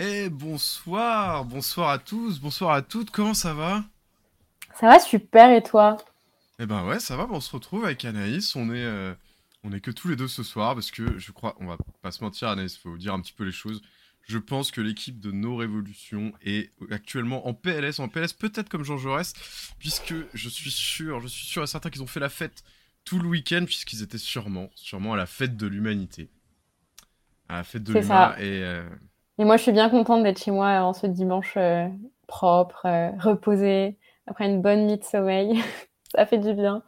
Et bonsoir, bonsoir à tous, bonsoir à toutes, comment ça va? Ça va super et toi? Eh ben ouais, ça va, on se retrouve avec Anaïs, on est, euh, on est que tous les deux ce soir parce que je crois, on va pas se mentir Anaïs, faut dire un petit peu les choses. Je pense que l'équipe de nos révolutions est actuellement en PLS, en PLS peut-être comme Jean Jaurès, puisque je suis sûr, je suis sûr et certain qu'ils ont fait la fête tout le week-end puisqu'ils étaient sûrement, sûrement à la fête de l'humanité. À la fête de l'humain et... euh, Et moi je suis bien contente d'être chez moi en ce dimanche euh, propre, euh, reposé, après une bonne nuit de sommeil. Ça fait du bien.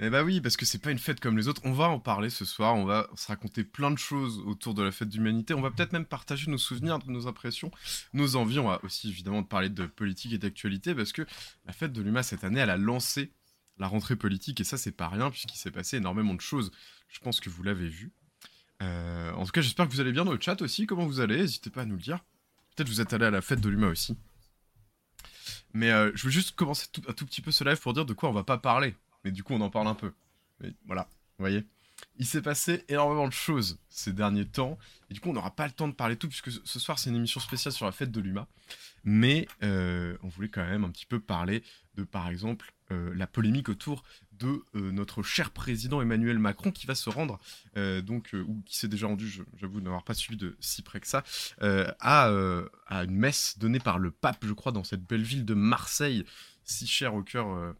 Eh bah oui, parce que c'est pas une fête comme les autres. On va en parler ce soir, on va se raconter plein de choses autour de la fête d'humanité. On va peut-être même partager nos souvenirs, nos impressions, nos envies. On va aussi évidemment parler de politique et d'actualité parce que la fête de l'UMA cette année, elle a lancé la rentrée politique et ça c'est pas rien puisqu'il s'est passé énormément de choses. Je pense que vous l'avez vu. Euh, en tout cas, j'espère que vous allez bien dans le chat aussi. Comment vous allez? N'hésitez pas à nous le dire. Peut-être vous êtes allé à la fête de l'UMA aussi. Mais euh, je veux juste commencer tout, un tout petit peu ce live pour dire de quoi on va pas parler. Mais du coup, on en parle un peu. Mais voilà, vous voyez. Il s'est passé énormément de choses ces derniers temps. Et du coup, on n'aura pas le temps de parler tout, puisque ce- soir, c'est une émission spéciale sur la fête de l'UMA. Mais euh, on voulait quand même un petit peu parler de, par exemple, euh, la polémique autour de euh, notre cher président Emmanuel Macron qui va se rendre, donc, ou qui s'est déjà rendu, j'avoue n'avoir pas suivi de si près que ça, à, une messe donnée par le pape, je crois, dans cette belle ville de Marseille, si chère au cœur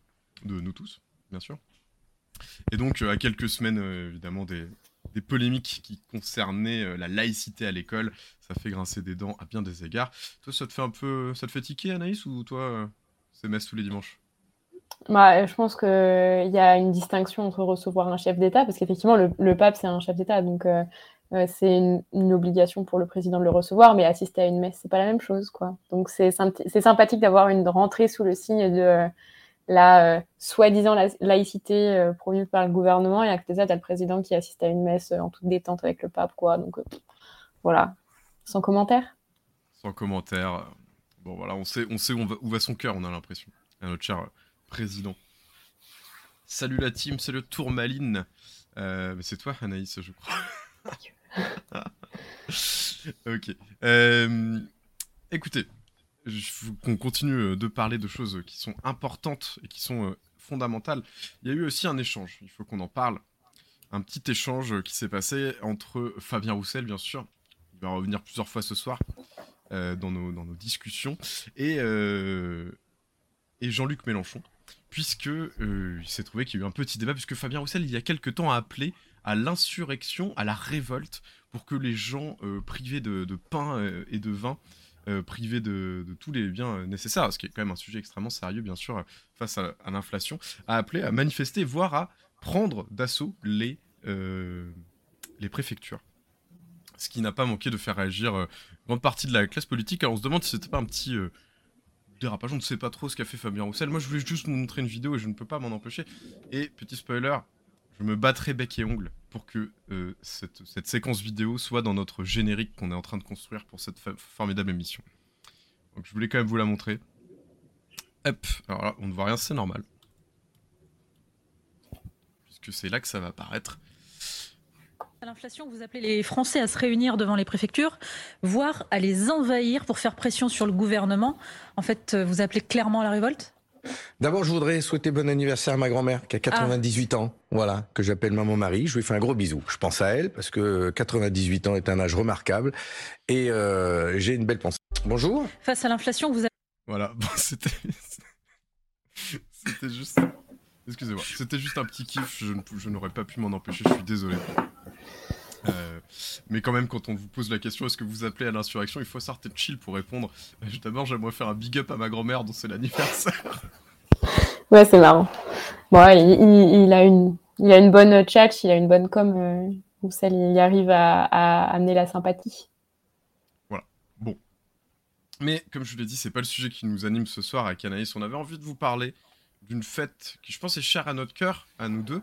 de nous tous, bien sûr. Et donc, euh, à quelques semaines, euh, évidemment, des, polémiques qui concernaient euh, la laïcité à l'école, ça fait grincer des dents à bien des égards. Toi, ça te fait un peu, ça te fait tiquer, Anaïs, ou toi, c'est messe tous les dimanches? Bah, je pense qu'il y a une distinction entre recevoir un chef d'État, parce qu'effectivement le, pape c'est un chef d'État, donc c'est une, obligation pour le président de le recevoir, mais assister à une messe c'est pas la même chose, quoi. Donc c'est symp- c'est sympathique d'avoir une rentrée sous le signe de la euh, soi-disant la- laïcité euh, promue par le gouvernement, et à côté de ça, t'as le président qui assiste à une messe euh, en toute détente avec le pape, quoi. Donc voilà, sans commentaire? Sans commentaire. Bon, voilà, on sait, on sait où, on va, où va son cœur, on a l'impression. À notre cher président. Salut la team, c'est le Tourmaline. Euh, mais c'est toi, Anaïs, je crois. ok. Euh, écoutez, qu'on continue euh, de parler de choses qui sont importantes et qui sont euh, fondamentales. Il y a eu aussi un échange, il faut qu'on en parle. Un petit échange qui s'est passé entre Fabien Roussel, bien sûr. Il va revenir plusieurs fois ce soir euh, dans, nos, discussions. Et, euh, Jean-Luc Mélenchon, puisque euh, il s'est trouvé qu'il y a eu un petit débat, puisque Fabien Roussel, il y a quelque temps, a appelé à l'insurrection, à la révolte, pour que les gens euh, privés de, pain euh, et de vin, euh, privés de, tous les biens euh, nécessaires, ce qui est quand même un sujet extrêmement sérieux, bien sûr, euh, face à, l'inflation, a appelé à manifester, voire à prendre d'assaut les, les préfectures. Ce qui n'a pas manqué de faire réagir grande partie de la classe politique. Alors on se demande si c'était pas un petit dérapage, on ne sait pas trop ce qu'a fait Fabien Roussel. Moi je voulais juste vous montrer une vidéo et je ne peux pas m'en empêcher. Et petit spoiler, je me battrai bec et ongle pour que euh, cette, séquence vidéo soit dans notre générique qu'on est en train de construire pour cette formidable émission. Donc je voulais quand même vous la montrer. Hop, alors là on ne voit rien, c'est normal. Puisque c'est là que ça va apparaître. À l'inflation, vous appelez les Français à se réunir devant les préfectures, voire à les envahir pour faire pression sur le gouvernement. En fait, euh, vous appelez clairement à la révolte D'abord, je voudrais souhaiter bon anniversaire à ma grand-mère qui a 98 ans. Voilà, que j'appelle maman Marie. Je lui fais un gros bisou. Je pense à elle parce que 98 ans est un âge remarquable et euh, j'ai une belle pensée. Bonjour. Face à l'inflation, vous Voilà, bon, c'était. C'était juste. Excusez-moi, c'était juste un petit kiff, je n'aurais pas pu m'en empêcher, je suis désolé. Euh, mais quand même, quand on vous pose la question, est-ce que vous appelez à l'insurrection, il faut sortir de chill pour répondre. D'abord, j'aimerais faire un big up à ma grand-mère dont c'est l'anniversaire. Ouais, c'est marrant. Bon, ouais, il, il- il a une, il a une bonne chat, il a une bonne com. Euh, Roussel, il arrive à, à amener la sympathie. Bon. Mais comme je vous l'ai dit, c'est pas le sujet qui nous anime ce soir avec Anaïs. On avait envie de vous parler d'une fête qui, je pense, est chère à notre cœur, à nous deux.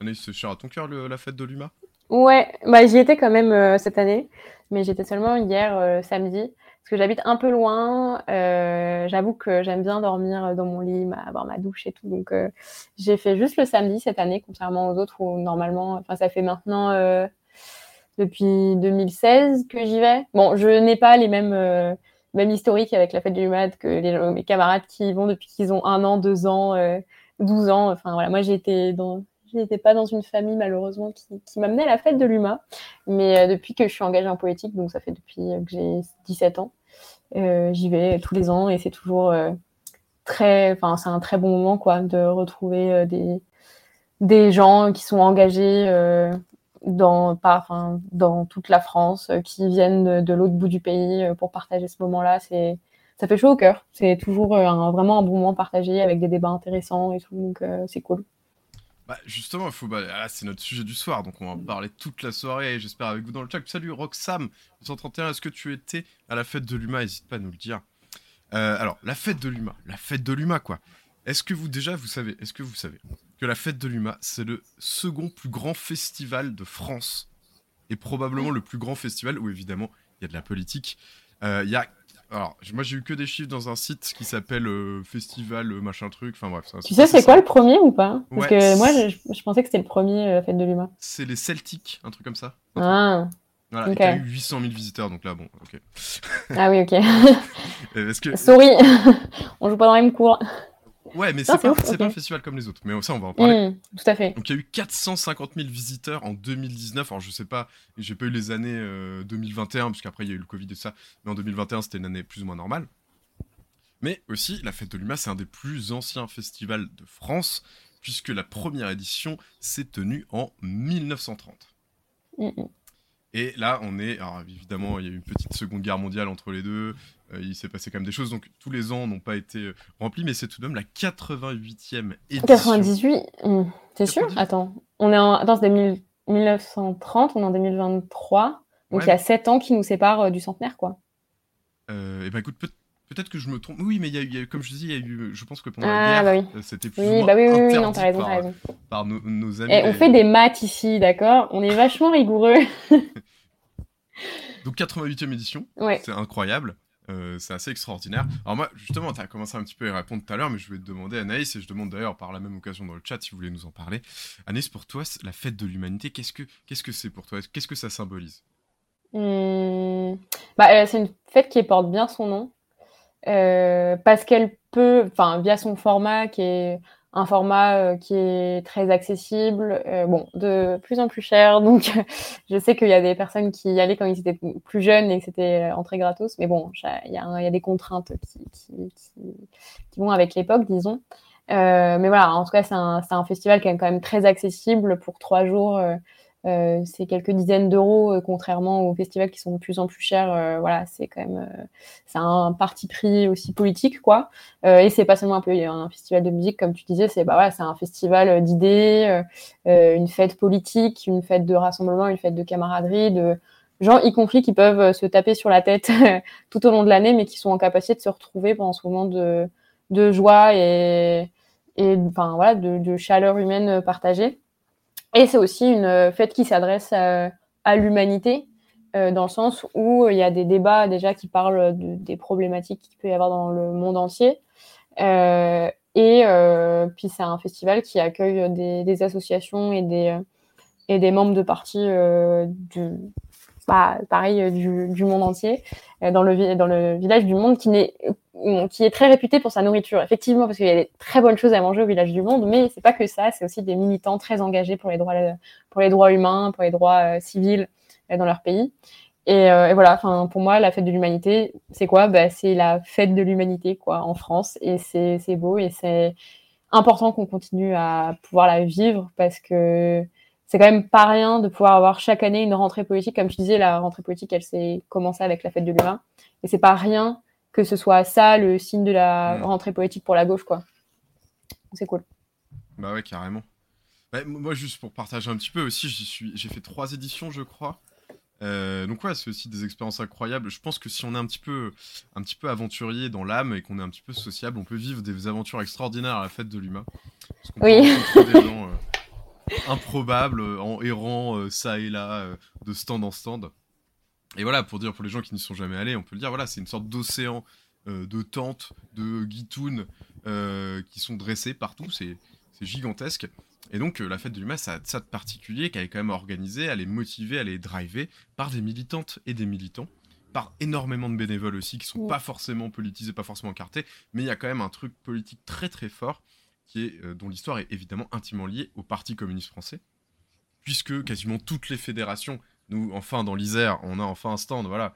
Anaïs, c'est cher à ton cœur, le- la fête de l'UMA Ouais, bah, j'y étais quand même euh, cette année, mais j'étais seulement hier, euh, samedi, parce que j'habite un peu loin. euh, J'avoue que j'aime bien dormir dans mon lit, ma- avoir ma douche et tout. Donc, euh, j'ai fait juste le samedi cette année, contrairement aux autres où normalement, enfin, ça fait maintenant euh, depuis 2016 que j'y vais. Bon, je n'ai pas les mêmes, euh, mêmes historiques avec la fête du Lumad que mes camarades qui y vont depuis qu'ils ont un an, deux ans, euh, 12 ans. Enfin voilà, moi j'ai été dans, j'étais pas dans une famille malheureusement qui, m'amenait à la fête de l'UMA, mais euh, depuis que je suis engagée en politique, donc ça fait depuis que j'ai 17 ans, euh, j'y vais tous les ans et c'est toujours euh, très, enfin c'est un très bon moment quoi de retrouver des des gens qui sont engagés dans, dans toute la France, qui viennent de, l'autre bout du pays pour partager ce moment-là. C'est, ça fait chaud au cœur. C'est toujours vraiment un bon moment partagé avec des débats intéressants et tout, donc c'est cool. Bah justement, faut, bah, ah, c'est notre sujet du soir, donc on va en parler toute la soirée, j'espère avec vous dans le chat. Salut Roxam, 131, est-ce que tu étais à la fête de l'UMA? N'hésite pas à nous le dire. Euh, alors, la fête de l'UMA, la fête de l'UMA quoi. Est-ce que vous déjà, vous savez, est-ce que vous savez que la fête de l'UMA, c'est le second plus grand festival de France? Et probablement le plus grand festival où évidemment il y a de la politique. Euh, Il y a alors, moi j'ai eu que des chiffres dans un site qui s'appelle euh, Festival euh, machin truc. Enfin bref. Ça, tu sais, c'est quoi le premier ou pas? Parce ouais, que moi je, je, pensais que c'était le premier euh, Fête de l'Humain. C'est les Celtics, un truc comme ça. Ah. Voilà, okay. et eu 800 000 visiteurs, donc là, bon, ok. ah oui, ok. Est-ce que... Sorry, on joue pas dans la même cour. Ouais, mais c'est pas, okay. pas un festival comme les autres. Mais ça, on va en parler. Mmh, tout à fait. Donc, il y a eu 450 000 visiteurs en 2019. Alors, je sais pas, j'ai pas eu les années euh, 2021, parce qu'après, il y a eu le Covid et ça. Mais en 2021, c'était une année plus ou moins normale. Mais aussi, la Fête de l'Humain, c'est un des plus anciens festivals de France, puisque la première édition s'est tenue en 1930. Mmh. Et là, on est. Alors, évidemment, il y a eu une petite seconde guerre mondiale entre les deux. Euh, il s'est passé quand même des choses. Donc, tous les ans n'ont pas été euh, remplis, mais c'est tout de même la 88e édition. 98 mmh. T'es sûr? Attends. On est en. Attends, c'est 1930, on est en 2023. Donc, ouais, il y a 7 ans qui nous séparent euh, du centenaire, quoi. Euh, et ben, écoute, peut- Peut-être que je me trompe. Oui, mais il y, a, a, comme je dis, il y a eu, je pense que pendant ah, la guerre, bah oui. c'était plus oui, ou moins bah oui, oui, non, t'as raison, par, t'as raison. par nos, nos amis. Et on fait des maths ici, d'accord? On est vachement rigoureux. Donc 88e édition, ouais. c'est incroyable. Euh, c'est assez extraordinaire. Alors moi, justement, tu as commencé un petit peu à y répondre tout à l'heure, mais je voulais te demander, Anaïs, et je demande d'ailleurs par la même occasion dans le chat si vous voulez nous en parler. Anaïs, pour toi, la fête de l'humanité, qu'est-ce que c'est pour toi? Qu'est-ce que ça symbolise? Mmh, bah, euh, C'est une fête qui porte bien son nom, euh, parce qu'elle peut, enfin, via son format qui est un format euh, qui est très accessible, euh, bon, de plus en plus cher. Donc, je sais qu'il y a des personnes qui y allaient quand ils étaient plus jeunes et que c'était entrée gratos. Mais bon, il y, a des contraintes qui, vont avec l'époque, disons. Euh, mais voilà, en tout cas, c'est un, festival qui est quand même très accessible pour trois jours. Euh, c'est quelques dizaines d'euros, euh, contrairement aux festivals qui sont de plus en plus chers. Euh, voilà, c'est quand même c'est un parti pris aussi politique, quoi. et c'est pas seulement un, festival de musique, comme tu disais, c'est bah un festival d'idées, une fête politique, une fête de rassemblement, une fête de camaraderie, de gens y compris qui peuvent se taper sur la tête tout au long de l'année, mais qui sont en capacité de se retrouver pendant ce moment de, joie et, de chaleur humaine partagée. Et c'est aussi une fête qui s'adresse à, l'humanité, euh, dans le sens où il y a des débats déjà qui parlent de, des problématiques qu'il peut y avoir dans le monde entier. Euh, et euh, puis c'est un festival qui accueille des, des, associations et des, et des membres de partis du, bah, pareil, du, du, monde entier, dans le, dans le village du monde qui n'est qui est très réputé pour sa nourriture, effectivement, parce qu'il y a des très bonnes choses à manger au village du monde, mais c'est pas que ça, c'est aussi des militants très engagés pour les droits, pour les droits humains, pour les droits euh, civils euh, dans leur pays. Et, euh, et voilà, enfin, pour moi, la fête de l'humanité, c'est quoi? Bah, C'est la fête de l'humanité, quoi, en France, et c'est beau, et c'est important qu'on continue à pouvoir la vivre, parce que c'est quand même pas rien de pouvoir avoir chaque année une rentrée politique. Comme je disais, la rentrée politique, elle s'est commencée avec la fête de l'humain, et c'est pas rien que ce soit ça le signe de la mmh. rentrée politique pour la gauche, quoi. C'est cool. Bah ouais, carrément. Bah, moi, juste pour partager un petit peu aussi, j'ai fait trois éditions, je crois. Euh, donc ouais, c'est aussi des expériences incroyables. Je pense que si on est un petit peu, un petit peu aventurier dans l'âme et qu'on est un petit peu sociable, on peut vivre des aventures extraordinaires à la fête de l'humain. Oui. des gens euh, improbables en errant euh, ça et là, euh, de stand en stand. Et voilà, pour dire pour les gens qui n'y sont jamais allés, on peut le dire, voilà, c'est une sorte d'océan euh, de tentes, de guitounes euh, qui sont dressées partout. C'est gigantesque. Et donc, la fête de l'UMA, ça a ça de particulier qu'elle est quand même organisée, elle est motivée, elle est drivée par des militantes et des militants, par énormément de bénévoles aussi, qui sont pas forcément politisés, pas forcément encartés, mais il y a quand même un truc politique très très fort, est, dont l'histoire est évidemment intimement liée au Parti communiste français, puisque quasiment toutes les fédérations, nous, enfin, dans l'Isère, on a enfin un stand, voilà.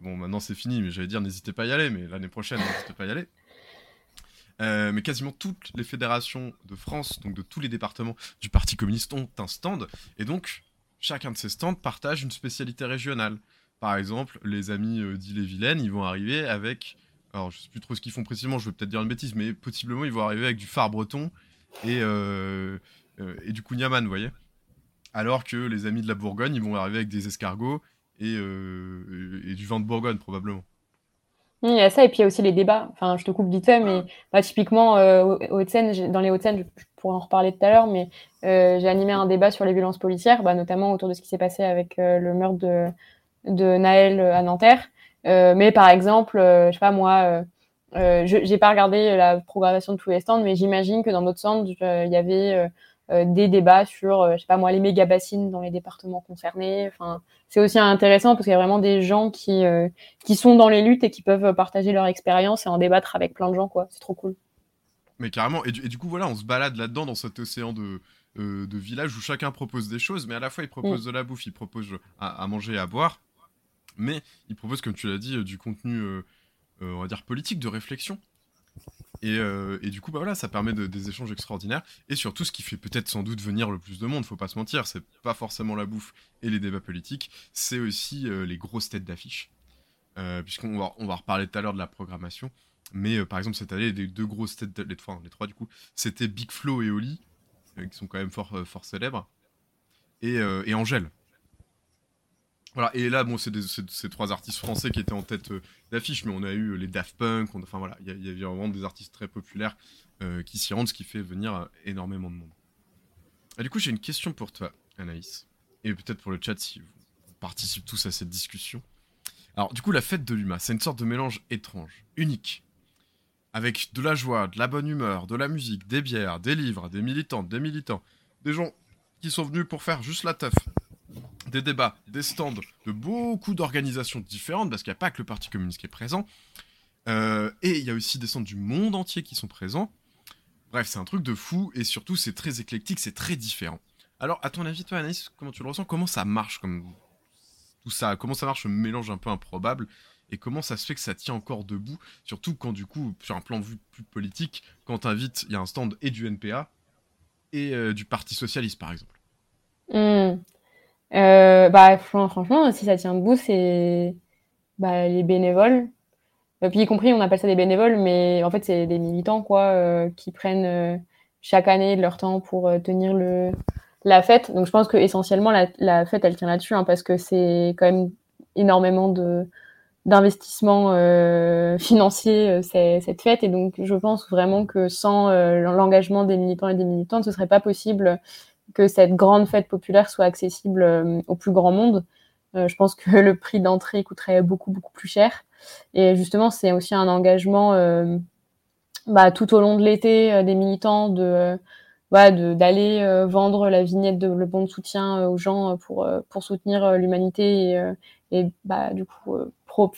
bon, maintenant c'est fini, mais j'allais dire, n'hésitez pas à y aller, mais l'année prochaine, n'hésitez pas à y aller. Euh, mais quasiment toutes les fédérations de France, donc de tous les départements du Parti communiste, ont un stand. Et donc, chacun de ces stands partage une spécialité régionale. Par exemple, les amis euh, d'Ille-et-Vilaine, ils vont arriver avec. Alors, je sais plus trop ce qu'ils font précisément, je vais peut-être dire une bêtise, mais possiblement, ils vont arriver avec du phare breton et, euh, et du Kouniaman, vous voyez Alors que les amis de la Bourgogne, ils vont arriver avec des escargots et, et du vin de Bourgogne, probablement. Il y a ça, et puis il y a aussi les débats. Enfin, je te coupe vite fait, mais bah, typiquement, euh, dans les Hauts-de-Seine, je, pourrais en reparler tout à l'heure, mais euh, j'ai animé un débat sur les violences policières, bah, notamment autour de ce qui s'est passé avec euh, le meurtre de, de Naël à Nanterre. Mais par exemple, je sais pas moi, je n'ai pas regardé la programmation de tous les stands, mais j'imagine que dans d'autres stands, il y avait euh, des débats sur, euh, je sais pas moi, les méga bassines dans les départements concernés. Enfin, c'est aussi intéressant parce qu'il y a vraiment des gens qui euh, qui sont dans les luttes et qui peuvent partager leur expérience et en débattre avec plein de gens, quoi. C'est trop cool. Mais carrément. Et du, coup, voilà, on se balade là-dedans dans cet océan de de villages où chacun propose des choses, mais à la fois il propose mm. de la bouffe, il propose à, manger et à boire, mais il propose, comme tu l'as dit, du contenu, on va dire politique, de réflexion. Euh, et, du coup, bah voilà, ça permet des échanges extraordinaires. Et surtout, ce qui fait peut-être sans doute venir le plus de monde, faut pas se mentir, c'est pas forcément la bouffe et les débats politiques, c'est aussi euh, les grosses têtes d'affiche. Euh, puisqu'on va, on va reparler tout à l'heure de la programmation. Mais par exemple, cette année, les deux grosses têtes, les trois, les trois du coup, c'était Big Flo et Oli, qui sont quand même fort, fort célèbres, et, et Angèle, voilà, et là, bon, c'est ces trois artistes français qui étaient en tête euh, d'affiche, mais on a eu euh, les Daft Punk, enfin voilà, il y, avait vraiment des artistes très populaires euh, qui s'y rendent, ce qui fait venir énormément de monde. Du coup, j'ai une question pour toi, Anaïs, et peut-être pour le chat si vous participez tous à cette discussion. Alors, du coup, la fête de l'UMA, c'est une sorte de mélange étrange, unique, avec de la joie, de la bonne humeur, de la musique, des bières, des livres, des militantes, des militants, des gens qui sont venus pour faire juste la teuf, des débats, des stands de beaucoup d'organisations différentes, parce qu'il n'y a pas que le Parti communiste qui est présent. Euh, et il y a aussi des stands du monde entier qui sont présents. Bref, c'est un truc de fou, et surtout, c'est très éclectique, c'est très différent. Alors, à ton avis, toi, Anaïs, comment tu le ressens? Comment ça marche comme tout ça? Comment ça marche ce mélange un peu improbable? Et comment ça se fait que ça tient encore debout, surtout quand du coup, sur un plan vue plus politique, quand t'invites, il y a un stand et du NPA et euh, du Parti Socialiste par exemple. Mmh. Euh, bah, franchement, si ça tient debout, c'est bah, les bénévoles. Euh, puis y compris, on appelle ça des bénévoles, mais en fait, c'est des militants quoi, euh, qui prennent chaque année de leur temps pour tenir le, la fête. Donc je pense que essentiellement la, la fête, elle tient là-dessus, hein, parce que c'est quand même énormément de d'investissement financier cette fête. Et donc je pense vraiment que sans l'engagement des militants et des militantes, ce serait pas possible que cette grande fête populaire soit accessible euh, au plus grand monde. Euh, je pense que le prix d'entrée coûterait beaucoup, beaucoup plus cher. Et justement, c'est aussi un engagement euh, bah, tout au long de l'été des militants de d'aller vendre la vignette de le bon de soutien aux gens pour pour soutenir l'humanité et, bah du coup pro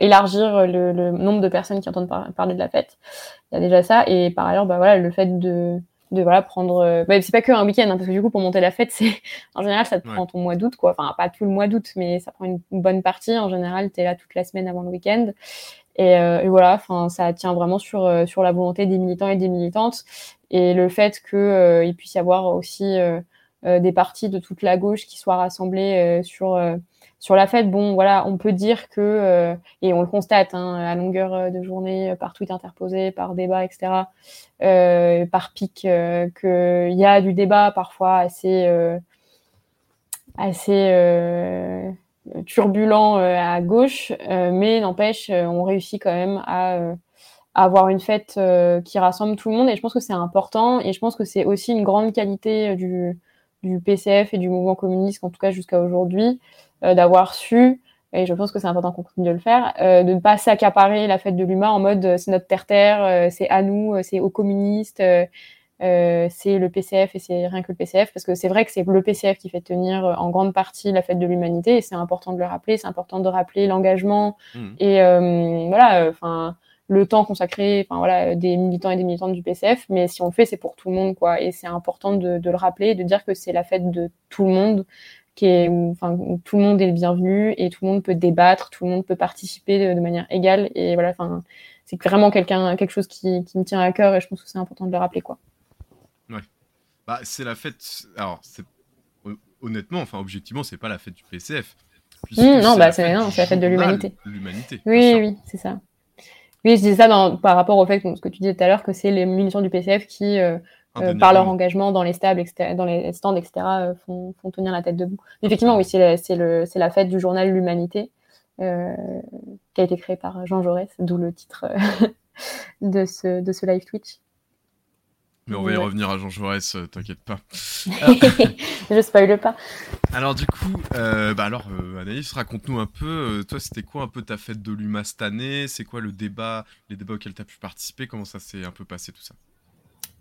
élargir le, nombre de personnes qui entendent parler de la fête il y a déjà ça et par ailleurs bah voilà le fait de de voilà prendre euh, bah, c'est pas que un week-end hein, parce que du coup pour monter la fête c'est en général ça te prend ton mois d'août quoi. Enfin pas tout le mois d'août mais ça prend une, bonne partie. En général tu es là toute la semaine avant le week-end. Et, euh, et, voilà enfin ça tient vraiment sur euh, sur la volonté des militants et des militantes. Et le fait que il puisse y avoir aussi des partis de toute la gauche qui soient rassemblés sur sur la fête, bon, voilà, on peut dire que, euh, et on le constate hein, à longueur euh, de journée, euh, par tweet interposé, par débat, etc., par pic, qu'il y a du débat parfois assez, assez turbulent à gauche, mais n'empêche, on réussit quand même à avoir une fête qui rassemble tout le monde, et je pense que c'est important, et je pense que c'est aussi une grande qualité du, du PCF et du mouvement communiste, en tout cas jusqu'à aujourd'hui, euh, d'avoir su, et je pense que c'est important qu'on continue de le faire, euh, de ne pas s'accaparer la fête de l'humain en mode euh, c'est notre terre-terre, c'est à nous, c'est aux communistes. c'est le PCF et c'est rien que le PCF, parce que c'est vrai que c'est le PCF qui fait tenir en grande partie la fête de l'humanité, et c'est important de le rappeler, c'est important de rappeler l'engagement mmh. et voilà, enfin le temps consacré, enfin voilà, des militants et des militantes du PCF, mais si on le fait, c'est pour tout le monde, quoi. Et c'est important de, le rappeler, de dire que c'est la fête de tout le monde, qui est, où, enfin, tout le monde est le bienvenu et tout le monde peut débattre, tout le monde peut participer de, manière égale. Et voilà, enfin, c'est vraiment quelqu'un, quelque chose qui, me tient à cœur et je pense que c'est important de le rappeler, quoi. Ouais. Bah, c'est la fête. Alors, honnêtement, enfin, objectivement, c'est pas la fête du PCF. Mmh, non, bah, c'est la fête de l'humanité. L'humanité. Oui, oui, c'est ça. Oui, je disais ça dans, par rapport au fait, ce que tu disais tout à l'heure, que c'est les munitions du PCF qui, euh, euh, par leur engagement dans les stables, dans les stands, etc., euh, font, font, tenir la tête debout. effectivement, oui, c'est la fête du journal L'Humanité, qui a été créé par Jean Jaurès, d'où le titre de, ce, de ce live Twitch. Mais on va y revenir à Jean Jaurès, euh, t'inquiète pas. je spoil pas. Alors du coup, euh, bah alors euh, Anaïs, raconte-nous un peu, toi c'était quoi un peu ta fête de l'UMA cette année? C'est quoi le débat, les débats auxquels tu as pu participer? Comment ça s'est un peu passé tout ça?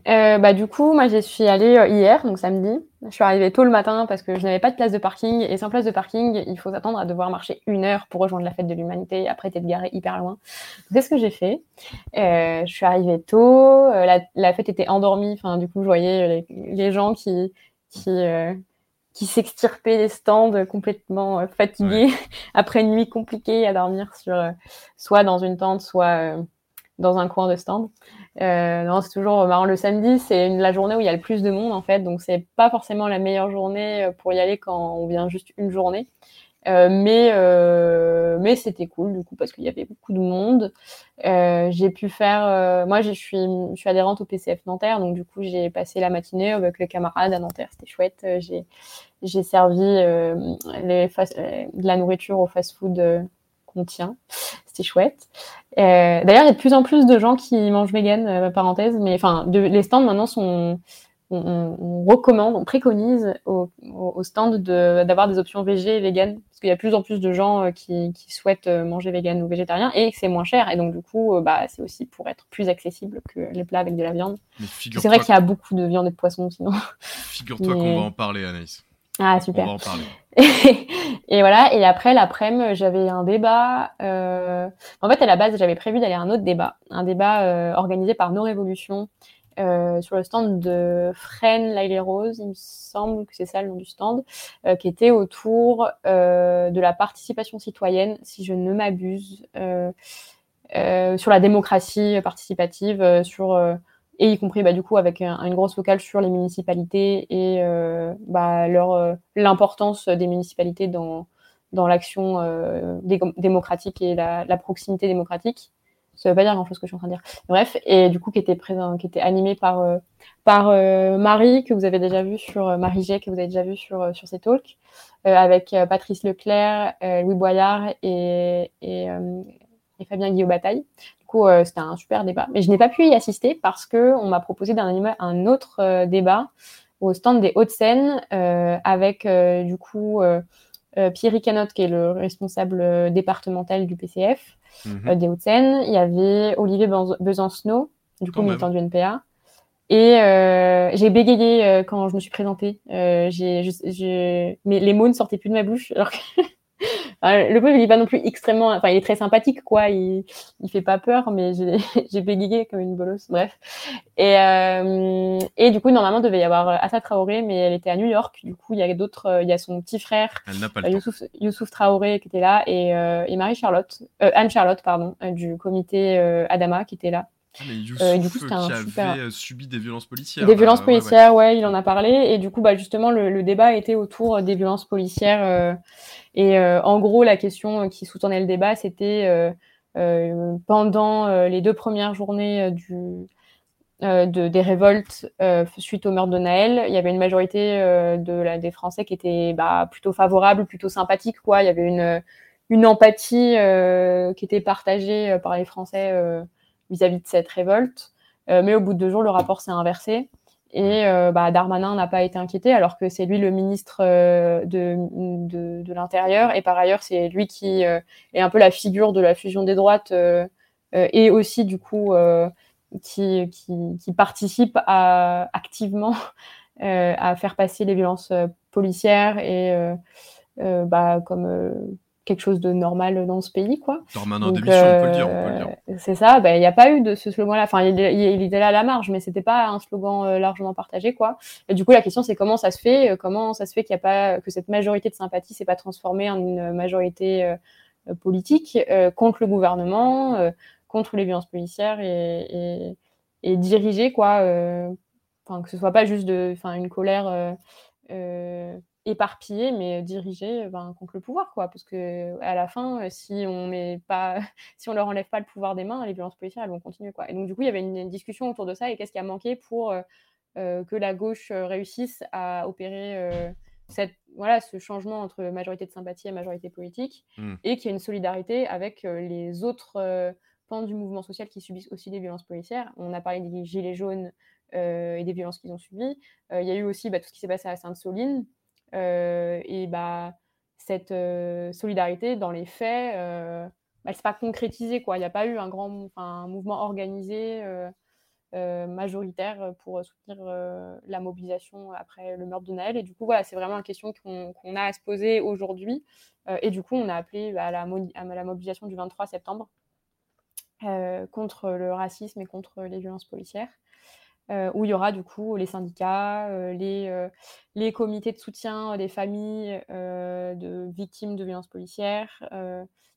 Euh, bah, du coup, moi, j'y suis allée euh, hier, donc samedi. Je suis arrivée tôt le matin parce que je n'avais pas de place de parking. Et sans place de parking, il faut s'attendre à devoir marcher une heure pour rejoindre la fête de l'humanité. Après, t'es garé hyper loin. C'est ce que j'ai fait. Euh, je suis arrivée tôt. Euh, la, la, fête était endormie. Enfin, du coup, je voyais les, les gens qui, qui, euh, qui s'extirpaient des stands complètement fatigués après une nuit compliquée à dormir sur, soit dans une tente, soit dans un coin de stand. Euh, non, c'est toujours marrant. Le samedi, c'est la journée où il y a le plus de monde en fait, donc c'est pas forcément la meilleure journée euh, pour y aller quand on vient juste une journée. Euh, mais mais c'était cool du coup parce qu'il y avait beaucoup de monde. J'ai pu faire, moi je suis je suis adhérente au PCF Nanterre, donc du coup j'ai passé la matinée avec les camarades à Nanterre, c'était chouette. J'ai j'ai servi de la nourriture au fast-food qu'on tient. C'était chouette. Euh, d'ailleurs, il y a de plus en plus de gens qui mangent vegan, euh, parenthèse, mais enfin, les stands maintenant sont. On, recommande, on préconise aux au, stands d'avoir des options végé et vegan, parce qu'il y a de plus en plus de gens euh, qui, souhaitent manger vegan ou végétarien et que c'est moins cher. Et donc, du coup, bah, c'est aussi pour être plus accessible que les plats avec de la viande. C'est vrai qu'il y a beaucoup de viande et de poisson sinon. Figure-toi qu'on va en parler, Anaïs. Ah, super. On va en parler. et voilà. Et après, l'après-midi, j'avais un débat. Euh... En fait, à la base, j'avais prévu d'aller à un autre débat. Un débat euh, organisé par Nos Révolutions euh, sur le stand de Fresne Laille Rose, il me semble que c'est ça le nom du stand, qui était autour de la participation citoyenne, si je ne m'abuse, sur la démocratie participative, sur et y compris bah, du coup avec une grosse focale sur les municipalités et euh, bah, leur euh, l'importance des municipalités dans dans l'action euh, démocratique et la, proximité démocratique. Ça veut pas dire grand chose que je suis en train de dire. Bref, et du coup qui était présent, qui était animé par euh, par euh, Marie que vous avez déjà vu sur Marie G que vous avez déjà vu sur sur ces talks, avec Patrice Leclerc, Louis Boyard et et, et Fabien Guillaume-Bataille. Euh, c'était un super débat. Mais je n'ai pas pu y assister parce que on m'a proposé d'un un autre euh, débat au stand des Hauts-de-Seine euh, avec du coup Pierre Canotte, qui est le responsable départemental du PCF mhm. des Hauts-de-Seine. Il y avait Olivier Besancenot, du coup militant du NPA. Et j'ai bégayé quand je me suis présentée. mais les mots ne sortaient plus de ma bouche. Alors que le pauvre, il est pas non plus extrêmement, enfin, il est très sympathique, quoi. Il, il fait pas peur, mais j'ai, j'ai bégayé comme une bolosse. Bref. Et, euh, et du coup, normalement, il devait y avoir Assa Traoré, mais elle était à New York. Du coup, il y a d'autres, il y a son petit frère, euh, Youssouf, Youssouf, Traoré, qui était là, et, euh, et Marie-Charlotte, euh, Anne-Charlotte, pardon, euh, du comité Adama, qui était là. Ah, mais Youssouf, du coup, qui avait super... subi des violences policières. Des violences policières, ouais, il en a parlé. Et du coup, bah, justement, le, le débat était autour des violences policières et euh, en gros, la question qui sous-tendait le débat, c'était euh, euh, pendant les deux premières journées du, de, des révoltes suite au meurtre de Naël, il y avait une majorité de la, des Français qui étaient bah, plutôt favorables, plutôt sympathiques. Quoi. Il y avait une, une empathie qui était partagée par les Français vis-à-vis -vis de cette révolte. mais au bout de deux jours, le rapport s'est inversé. Et euh, bah, Darmanin n'a pas été inquiété, alors que c'est lui le ministre euh, de, de, de l'Intérieur. Et par ailleurs, c'est lui qui euh, est un peu la figure de la fusion des droites et aussi, du coup, qui, à, activement à faire passer les violences policières et bah, comme quelque chose de normal dans ce pays, quoi. Darmanin démission, on peut le dire. dire. C'est ça, bah, il n'y a pas eu de ce slogan-là. Enfin, il, il, était là à la marge, mais c'était pas un slogan largement partagé, quoi. Et du coup, la question, c'est comment ça se fait, comment ça se fait qu'il y a pas, que cette majorité de sympathie s'est pas transformée en une majorité politique contre le gouvernement, contre les violences policières et, et, et dirigée, quoi. Enfin, que ce soit pas juste de, enfin, une colère éparpillés, mais dirigés ben, contre le pouvoir, quoi. Parce que à la fin, si on met pas, si on leur enlève pas le pouvoir des mains, les violences policières, elles vont continuer, quoi. Et donc du coup, il y avait une, discussion autour de ça et qu'est-ce qui a manqué pour que la gauche réussisse à opérer cette, voilà, ce changement entre majorité de sympathie et majorité politique, mmh. et qu'il y ait une solidarité avec les autres pans du mouvement social qui subissent aussi des violences policières. On a parlé des gilets jaunes et des violences qu'ils ont subies. Il y a eu aussi bah, tout ce qui s'est passé à Sainte-Soline. Euh, et bah, cette euh, solidarité, dans les faits, euh, bah, elle ne s'est pas concrétisée. Il n'y a pas eu un grand mouvement organisé. majoritaire pour soutenir la mobilisation après le meurtre de Naël. Et du coup, voilà, c'est vraiment une question qu'on a à se poser aujourd'hui. et du coup, on a appelé la, à la, mobilisation du 23 septembre contre le racisme et contre les violences policières. Euh, où il y aura du coup les syndicats, euh, les, euh, les comités de soutien des familles de victimes de violences policières,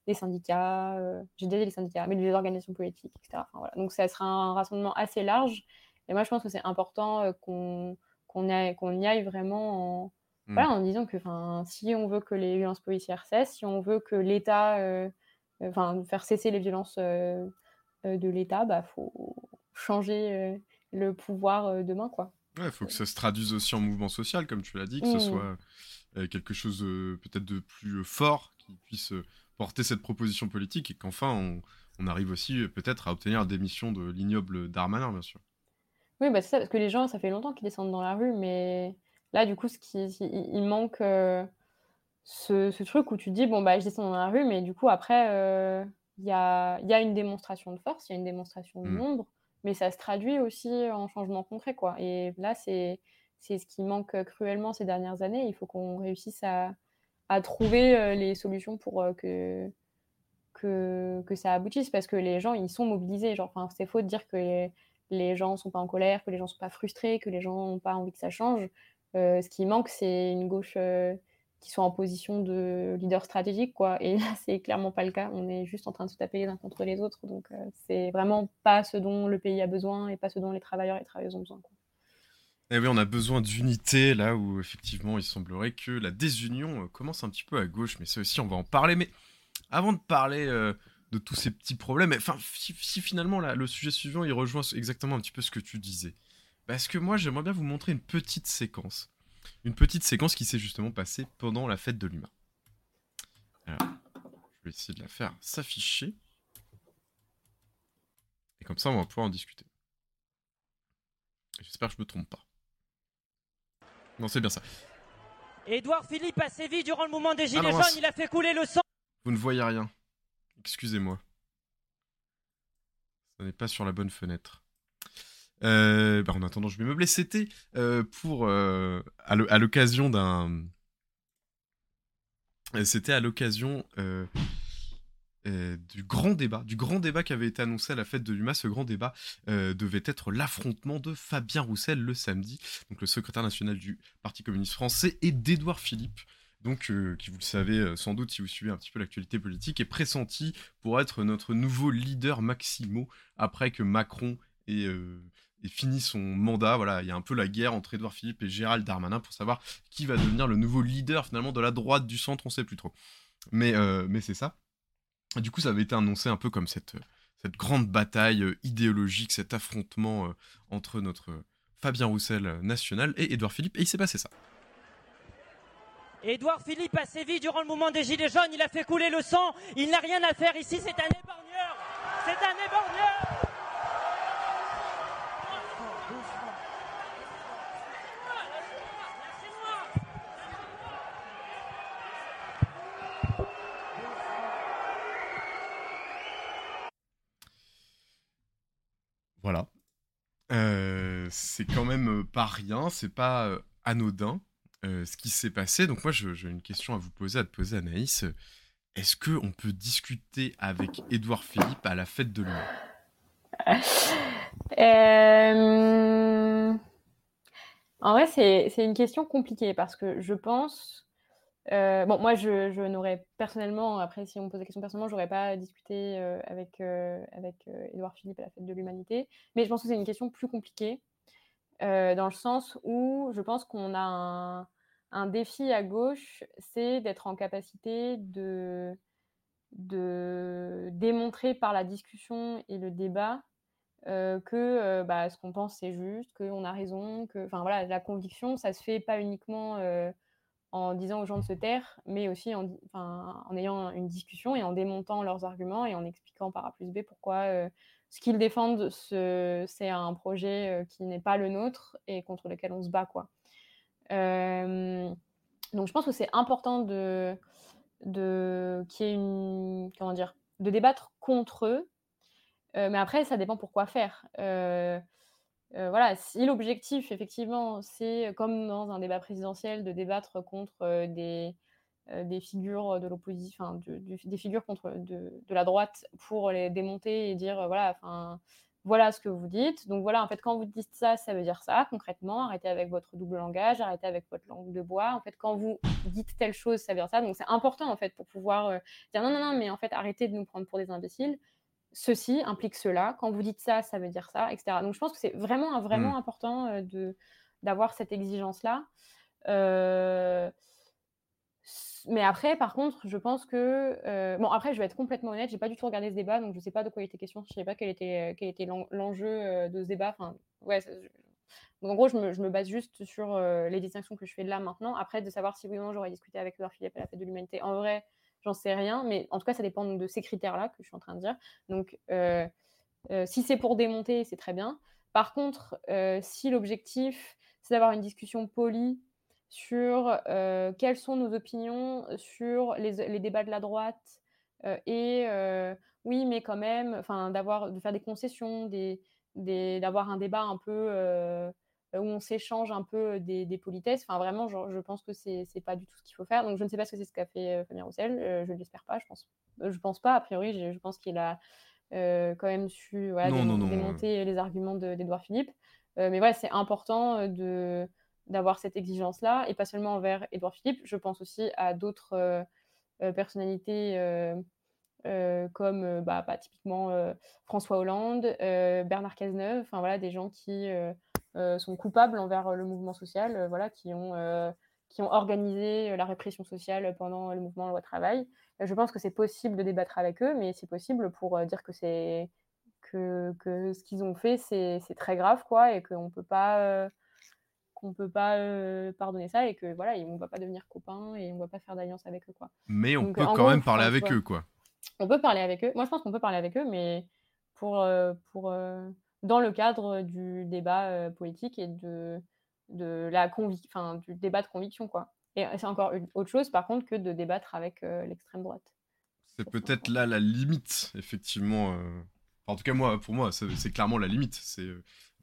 les syndicats, j'ai déjà dit les syndicats, mais les organisations politiques, etc. voilà. Donc ça sera un rassemblement assez large. Et moi, je pense que c'est important qu'on qu'on y aille vraiment en, mmh. voilà, en disant que si on veut que les violences policières cessent, si on veut que l'État, enfin, faire cesser les violences de l'État, il bah, faut changer le pouvoir euh, demain, quoi. Ouais, il faut que ça se traduise aussi en mouvement social, comme tu l'as dit, que ce mmh. soit euh, quelque chose peut-être de plus fort qui puisse porter cette proposition politique et qu'enfin on, on, arrive aussi peut-être à obtenir la démission de l'ignoble Darmanin, bien sûr. Oui, bah c'est ça, parce que les gens, ça fait longtemps qu'ils descendent dans la rue, mais là, du coup, ce qui, il, manque euh, ce, ce, truc où tu dis, bon, bah, je descends dans la rue, mais du coup, après, il y, a, y, a, une démonstration de force, il y a une démonstration de mmh. Mais ça se traduit aussi en changement concret. Quoi. Et là, c'est ce qui manque cruellement ces dernières années. Il faut qu'on réussisse à, à, trouver les solutions pour que, que, que, ça aboutisse, parce que les gens, ils sont mobilisés. Genre, c'est faux de dire que les gens ne sont pas en colère, que les gens ne sont pas frustrés, que les gens n'ont pas envie que ça change. ce qui manque, c'est une gauche qui sont en position de leader stratégique, quoi. Et là, c'est clairement pas le cas. On est juste en train de se taper les uns contre les autres. Donc, euh, c'est vraiment pas ce dont le pays a besoin et pas ce dont les travailleurs et travailleuses ont besoin. Eh oui, on a besoin d'unité là où effectivement il semblerait que la désunion euh, commence un petit peu à gauche, mais ça aussi on va en parler. Mais avant de parler euh, de tous ces petits problèmes, enfin si, finalement là, le sujet suivant il rejoint exactement un petit peu ce que tu disais, parce que moi j'aimerais bien vous montrer une petite séquence une petite séquence qui s'est justement passée pendant la fête de l'humain. Alors, je vais essayer de la faire s'afficher. Et comme ça, on va pouvoir en discuter. J'espère que je me trompe pas. Non, c'est bien ça. Édouard Philippe a sévi durant le moment des ah Gilets jaunes, il a fait couler le sang. Vous ne voyez rien. Excusez-moi. Ce n'est pas sur la bonne fenêtre. Euh, bah, en attendant, je vais meubler. C'était euh, pour euh, à l'occasion d'un. C'était à l'occasion du grand débat, du grand débat qui avait été annoncé à la fête de l'UMA. Ce grand débat devait être l'affrontement de Fabien Roussel le samedi, donc le secrétaire national du Parti communiste français, et d'Édouard Philippe, donc qui vous le savez sans doute si vous suivez un petit peu l'actualité politique, est pressenti pour être notre nouveau leader maximo après que Macron et et finit son mandat. Voilà, il y a un peu la guerre entre Édouard Philippe et Gérald Darmanin pour savoir qui va devenir le nouveau leader finalement de la droite du centre, on sait plus trop. Mais, euh, mais c'est ça. du coup, ça avait été annoncé un peu comme cette, cette grande bataille euh, idéologique, cet affrontement euh, entre notre Fabien Roussel national et Édouard Philippe, et il s'est passé ça. Édouard Philippe a sévi durant le mouvement des Gilets jaunes, il a fait couler le sang, il n'a rien à faire ici, c'est un éborgneur C'est un éborgneur Voilà. C'est quand même pas rien, c'est pas anodin ce qui s'est passé. Donc moi, j'ai une question à vous poser, à te poser, Anaïs. Est-ce qu'on peut discuter avec Édouard Philippe à la fête de l'humain En vrai, c'est une question compliquée parce que je pense euh, bon, moi, je, n'aurais personnellement, après, si on me pose la question personnellement, j'aurais pas discuté euh, avec, euh, avec Édouard Philippe à la fête de l'humanité. Mais je pense que c'est une question plus compliquée, dans le sens où je pense qu'on a un, défi à gauche, c'est d'être en capacité de, démontrer par la discussion et le débat que bah, ce qu'on pense c'est juste, qu'on a raison, que, voilà, la conviction, ça se fait pas uniquement en disant aux gens de se taire, mais aussi en, ayant une discussion et en démontant leurs arguments et en expliquant par A plus B pourquoi ce qu'ils défendent, c'est un projet euh, qui n'est pas le nôtre et contre lequel on se bat. Quoi. Euh, donc je pense que c'est important de, de y ait une comment dire de débattre contre eux, mais après ça dépend pourquoi faire. Euh, voilà, si l'objectif, effectivement, c'est comme dans un débat présidentiel de débattre contre euh, des, euh, des figures de l'opposition, des figures contre de, la droite pour les démonter et dire voilà, enfin voilà ce que vous dites. Donc voilà, en fait, quand vous dites ça, ça veut dire ça concrètement. Arrêtez avec votre double langage, arrêtez avec votre langue de bois. En fait, quand vous dites telle chose, ça veut dire ça. Donc c'est important en fait pour pouvoir dire non, non, non, mais en fait, arrêtez de nous prendre pour des imbéciles ceci implique cela. Quand vous dites ça, ça veut dire ça, etc. Donc je pense que c'est vraiment, vraiment mm. important euh, de, d'avoir cette exigence-là. Euh, mais après, par contre, je pense que. Euh, bon, après, je vais être complètement honnête, j'ai pas du tout regardé ce débat, donc je sais pas de quoi il était question, je sais pas quel était, quel était l'enjeu de ce débat. Enfin, ouais, Donc, en gros, je me, je me, base juste sur les distinctions que je fais là maintenant. Après, de savoir si oui ou non j'aurais discuté avec Edouard Philippe à la fête de l'humanité. En vrai, j'en sais rien, mais en tout cas, ça dépend de ces critères-là que je suis en train de dire. Donc, euh, euh, si c'est pour démonter, c'est très bien. Par contre, euh, si l'objectif, c'est d'avoir une discussion polie sur quelles sont nos opinions sur les, débats de la droite, et oui, mais quand même, enfin, d'avoir, de faire des concessions, des, d'avoir un débat un peu où on s'échange un peu des, politesses. Enfin, vraiment, je pense que c'est n'est pas du tout ce qu'il faut faire. Donc, je ne sais pas ce que c'est ce qu'a fait euh, Fabien Roussel. Euh, je ne l'espère pas. Je pense, euh, je pense pas. A priori, je, pense qu'il a quand même su démonter les arguments d'Edouard Philippe. mais voilà, c'est important de d'avoir cette exigence-là, et pas seulement envers Edouard Philippe. Je pense aussi à d'autres personnalités. comme bah, bah, typiquement François Hollande, Bernard Cazeneuve, enfin voilà, des gens qui euh, sont coupables envers le mouvement social, euh, voilà, qui ont euh, qui ont organisé la répression sociale pendant le mouvement loi travail. Je pense que c'est possible de débattre avec eux, mais c'est possible pour dire que c'est que, que, ce qu'ils ont fait c'est très grave quoi et qu'on peut pas qu'on peut pas pardonner ça et que voilà on va pas devenir copains et on va pas faire d'alliance avec eux quoi. Mais on peut quand même parler avec eux quoi. On peut parler avec eux. Moi je pense qu'on peut parler avec eux, mais pour pour dans le cadre du débat politique et de, de la enfin, du débat de conviction. Quoi. Et c'est encore une autre chose, par contre, que de débattre avec l'extrême droite. C'est peut-être là la limite, effectivement. En tout cas, moi, pour moi, c'est clairement la limite. C'est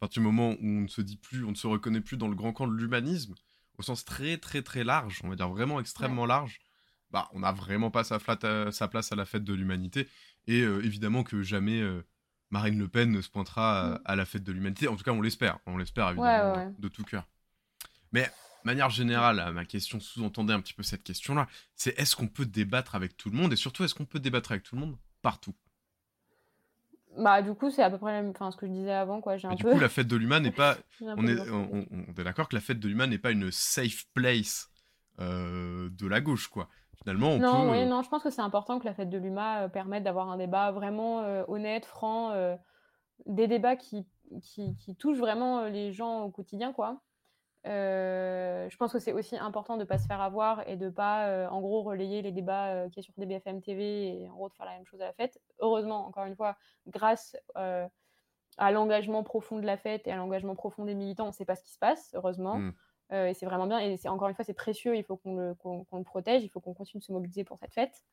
à partir du moment où on ne se dit plus, on ne se reconnaît plus dans le grand camp de l'humanisme, au sens très, très, très large, on va dire vraiment extrêmement large, bah, on n'a vraiment pas sa, sa, place à la fête de l'humanité. Et évidemment que jamais Marine Le Pen se pointera à, mm. la fête de l'humanité. En tout cas, on l'espère. On l'espère évidemment de tout cœur. Mais manière générale, ma question sous-entendait un petit peu cette question-là. C'est est-ce qu'on peut débattre avec tout le monde? Et surtout est-ce qu'on peut débattre avec tout le monde partout? Bah du coup c'est à peu près enfin, ce que je disais avant quoi. J'ai un du coup la fête de l'humain n'est pas on est, on, est d'accord que la fête de l'humain n'est pas une safe place euh, de la gauche quoi non, oui, euh, non, je pense que c'est important que la fête de l'UMA euh, permette d'avoir un débat vraiment euh, honnête, franc, des débats qui, qui, touchent vraiment les gens au quotidien, quoi. Je pense que c'est aussi important de ne pas se faire avoir et de ne pas, en gros, relayer les débats qui est sur DBFM TV et en gros de faire la même chose à la fête. Heureusement, encore une fois, grâce à l'engagement profond de la fête et à l'engagement profond des militants, on ne sait pas ce qui se passe, heureusement. Mmh. Euh, et c'est vraiment bien. Et c'est encore une fois, c'est précieux. Il faut qu'on le, le, protège. Il faut qu'on continue de se mobiliser pour cette fête.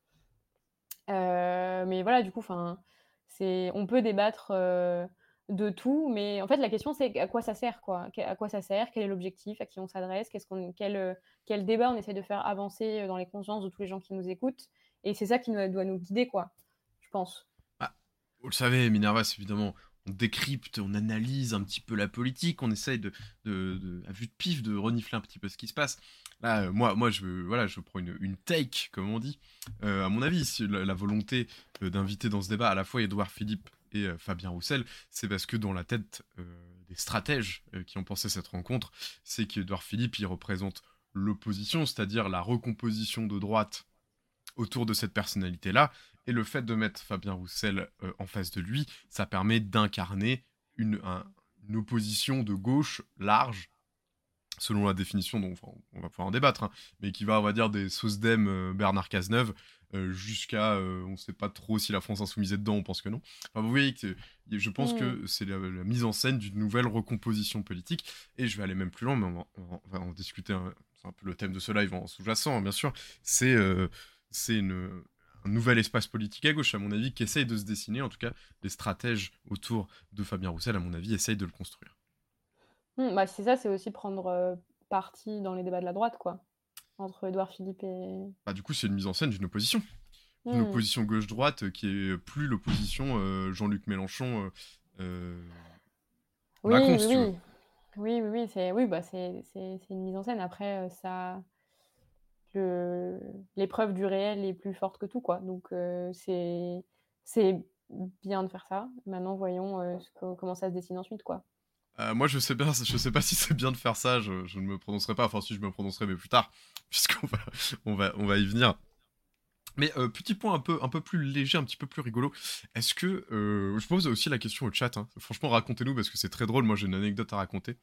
Euh, mais voilà, du coup, enfin, c'est, on peut débattre euh, de tout, mais en fait, la question, c'est à quoi ça sert, quoi? À quoi ça sert? Quel est l'objectif? À qui on s'adresse? Qu'est-ce qu'on, quel, euh, quel débat on essaie de faire avancer euh, dans les consciences de tous les gens qui nous écoutent? Et c'est ça qui doit nous guider, quoi, je pense. Ah, vous le savez, Minervas, évidemment, on décrypte, on analyse un petit peu la politique, on essaye de, de, à vue de pif, de renifler un petit peu ce qui se passe. Là, euh, moi, moi, je, voilà, je prends une, une take, comme on dit. à mon avis, la, la volonté d'inviter dans ce débat à la fois Édouard Philippe et euh, Fabien Roussel, c'est parce que dans la tête euh, des stratèges euh, qui ont pensé cette rencontre, c'est qu'Edouard Philippe, il représente l'opposition, c'est-à-dire la recomposition de droite autour de cette personnalité-là, et le fait de mettre Fabien Roussel en face de lui, ça permet d'incarner une, opposition de gauche large, selon la définition dont on va pouvoir en débattre, hein, mais qui va, on va dire, des SOSDEM Bernard Cazeneuve euh, jusqu'à euh, on ne sait pas trop si la France insoumise est dedans, on pense que non. Enfin, vous voyez que je pense que mm. c'est la, mise en scène d'une nouvelle recomposition politique et je vais aller même plus loin, mais on va, en discuter. C'est un peu le thème de ce live en sous-jacent, hein, bien sûr. C'est euh, c'est un nouvel espace politique à gauche, à mon avis, qui essaye de se dessiner. En tout cas, les stratèges autour de Fabien Roussel, à mon avis, essayent de le construire. Mm, bah c'est ça, c'est aussi prendre parti dans les débats de la droite, quoi entre Édouard Philippe et. Bah, du coup, c'est une mise en scène d'une opposition. Une hmm. opposition gauche-droite qui est plus l'opposition euh, Jean-Luc Mélenchon. Euh, euh, oui, Macron, oui, oui. oui, oui, c'est oui, bah, c'est une mise en scène. Après, ça. L'épreuve du réel est plus forte que tout, quoi. Donc, c'est bien de faire ça. Maintenant, voyons comment ça se dessine ensuite, quoi. Euh, moi, je sais bien, je sais pas si c'est bien de faire ça. Je, ne me prononcerai pas. Enfin, si je me prononcerai, mais plus tard, puisqu'on va, on va, y venir. Mais euh, petit point un peu, plus léger, un petit peu plus rigolo. Est-ce que euh, je pose aussi la question au chat. Hein. Franchement, racontez-nous parce que c'est très drôle. Moi, j'ai une anecdote à raconter.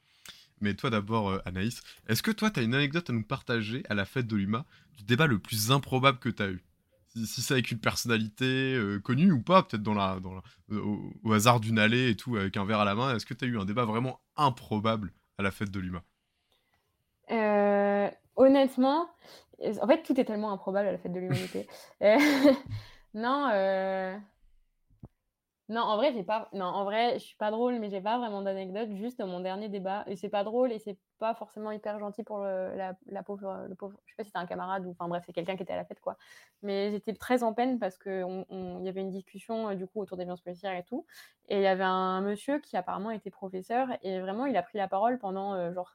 Mais toi d'abord, Anaïs, est-ce que toi, tu as une anecdote à nous partager à la fête de l'UMA du débat le plus improbable que tu as eu? Si, c'est avec une personnalité euh, connue ou pas, peut-être dans la, dans euh, au, hasard d'une allée et tout, avec un verre à la main, est-ce que tu as eu un débat vraiment improbable à la fête de l'UMA? Euh, Honnêtement, en fait, tout est tellement improbable à la fête de l'humanité. non, non, en vrai, j'ai pas. Suis pas drôle, mais j'ai pas vraiment d'anecdote. Juste mon dernier débat, et c'est pas drôle et c'est pas forcément hyper gentil pour le, la, pauvre, le pauvre. Je sais pas si c'était un camarade ou, enfin bref, c'est quelqu'un qui était à la fête, quoi. Mais j'étais très en peine parce que il y avait une discussion euh, du coup autour des violences policières et tout, et il y avait un monsieur qui apparemment était professeur et vraiment il a pris la parole pendant euh, genre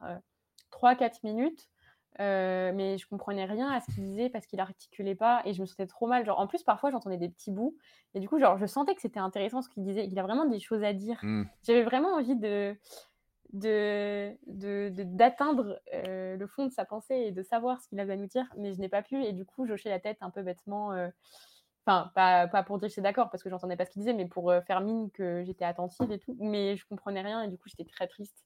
3-4 euh, minutes euh, mais je comprenais rien à ce qu'il disait parce qu'il articulait pas et je me sentais trop mal. Genre, en plus, parfois, j'entendais des petits bouts et du coup, genre, je sentais que c'était intéressant ce qu'il disait. Il a vraiment des choses à dire. Mmh. J'avais vraiment envie de d'atteindre de, euh, le fond de sa pensée et de savoir ce qu'il avait à nous dire, mais je n'ai pas pu et du coup, j'hochais la tête un peu bêtement. Euh, enfin, pas, pas, pour dire que j'étais d'accord parce que j'entendais pas ce qu'il disait, mais pour faire mine que j'étais attentive et tout. Mais je comprenais rien et du coup, j'étais très triste.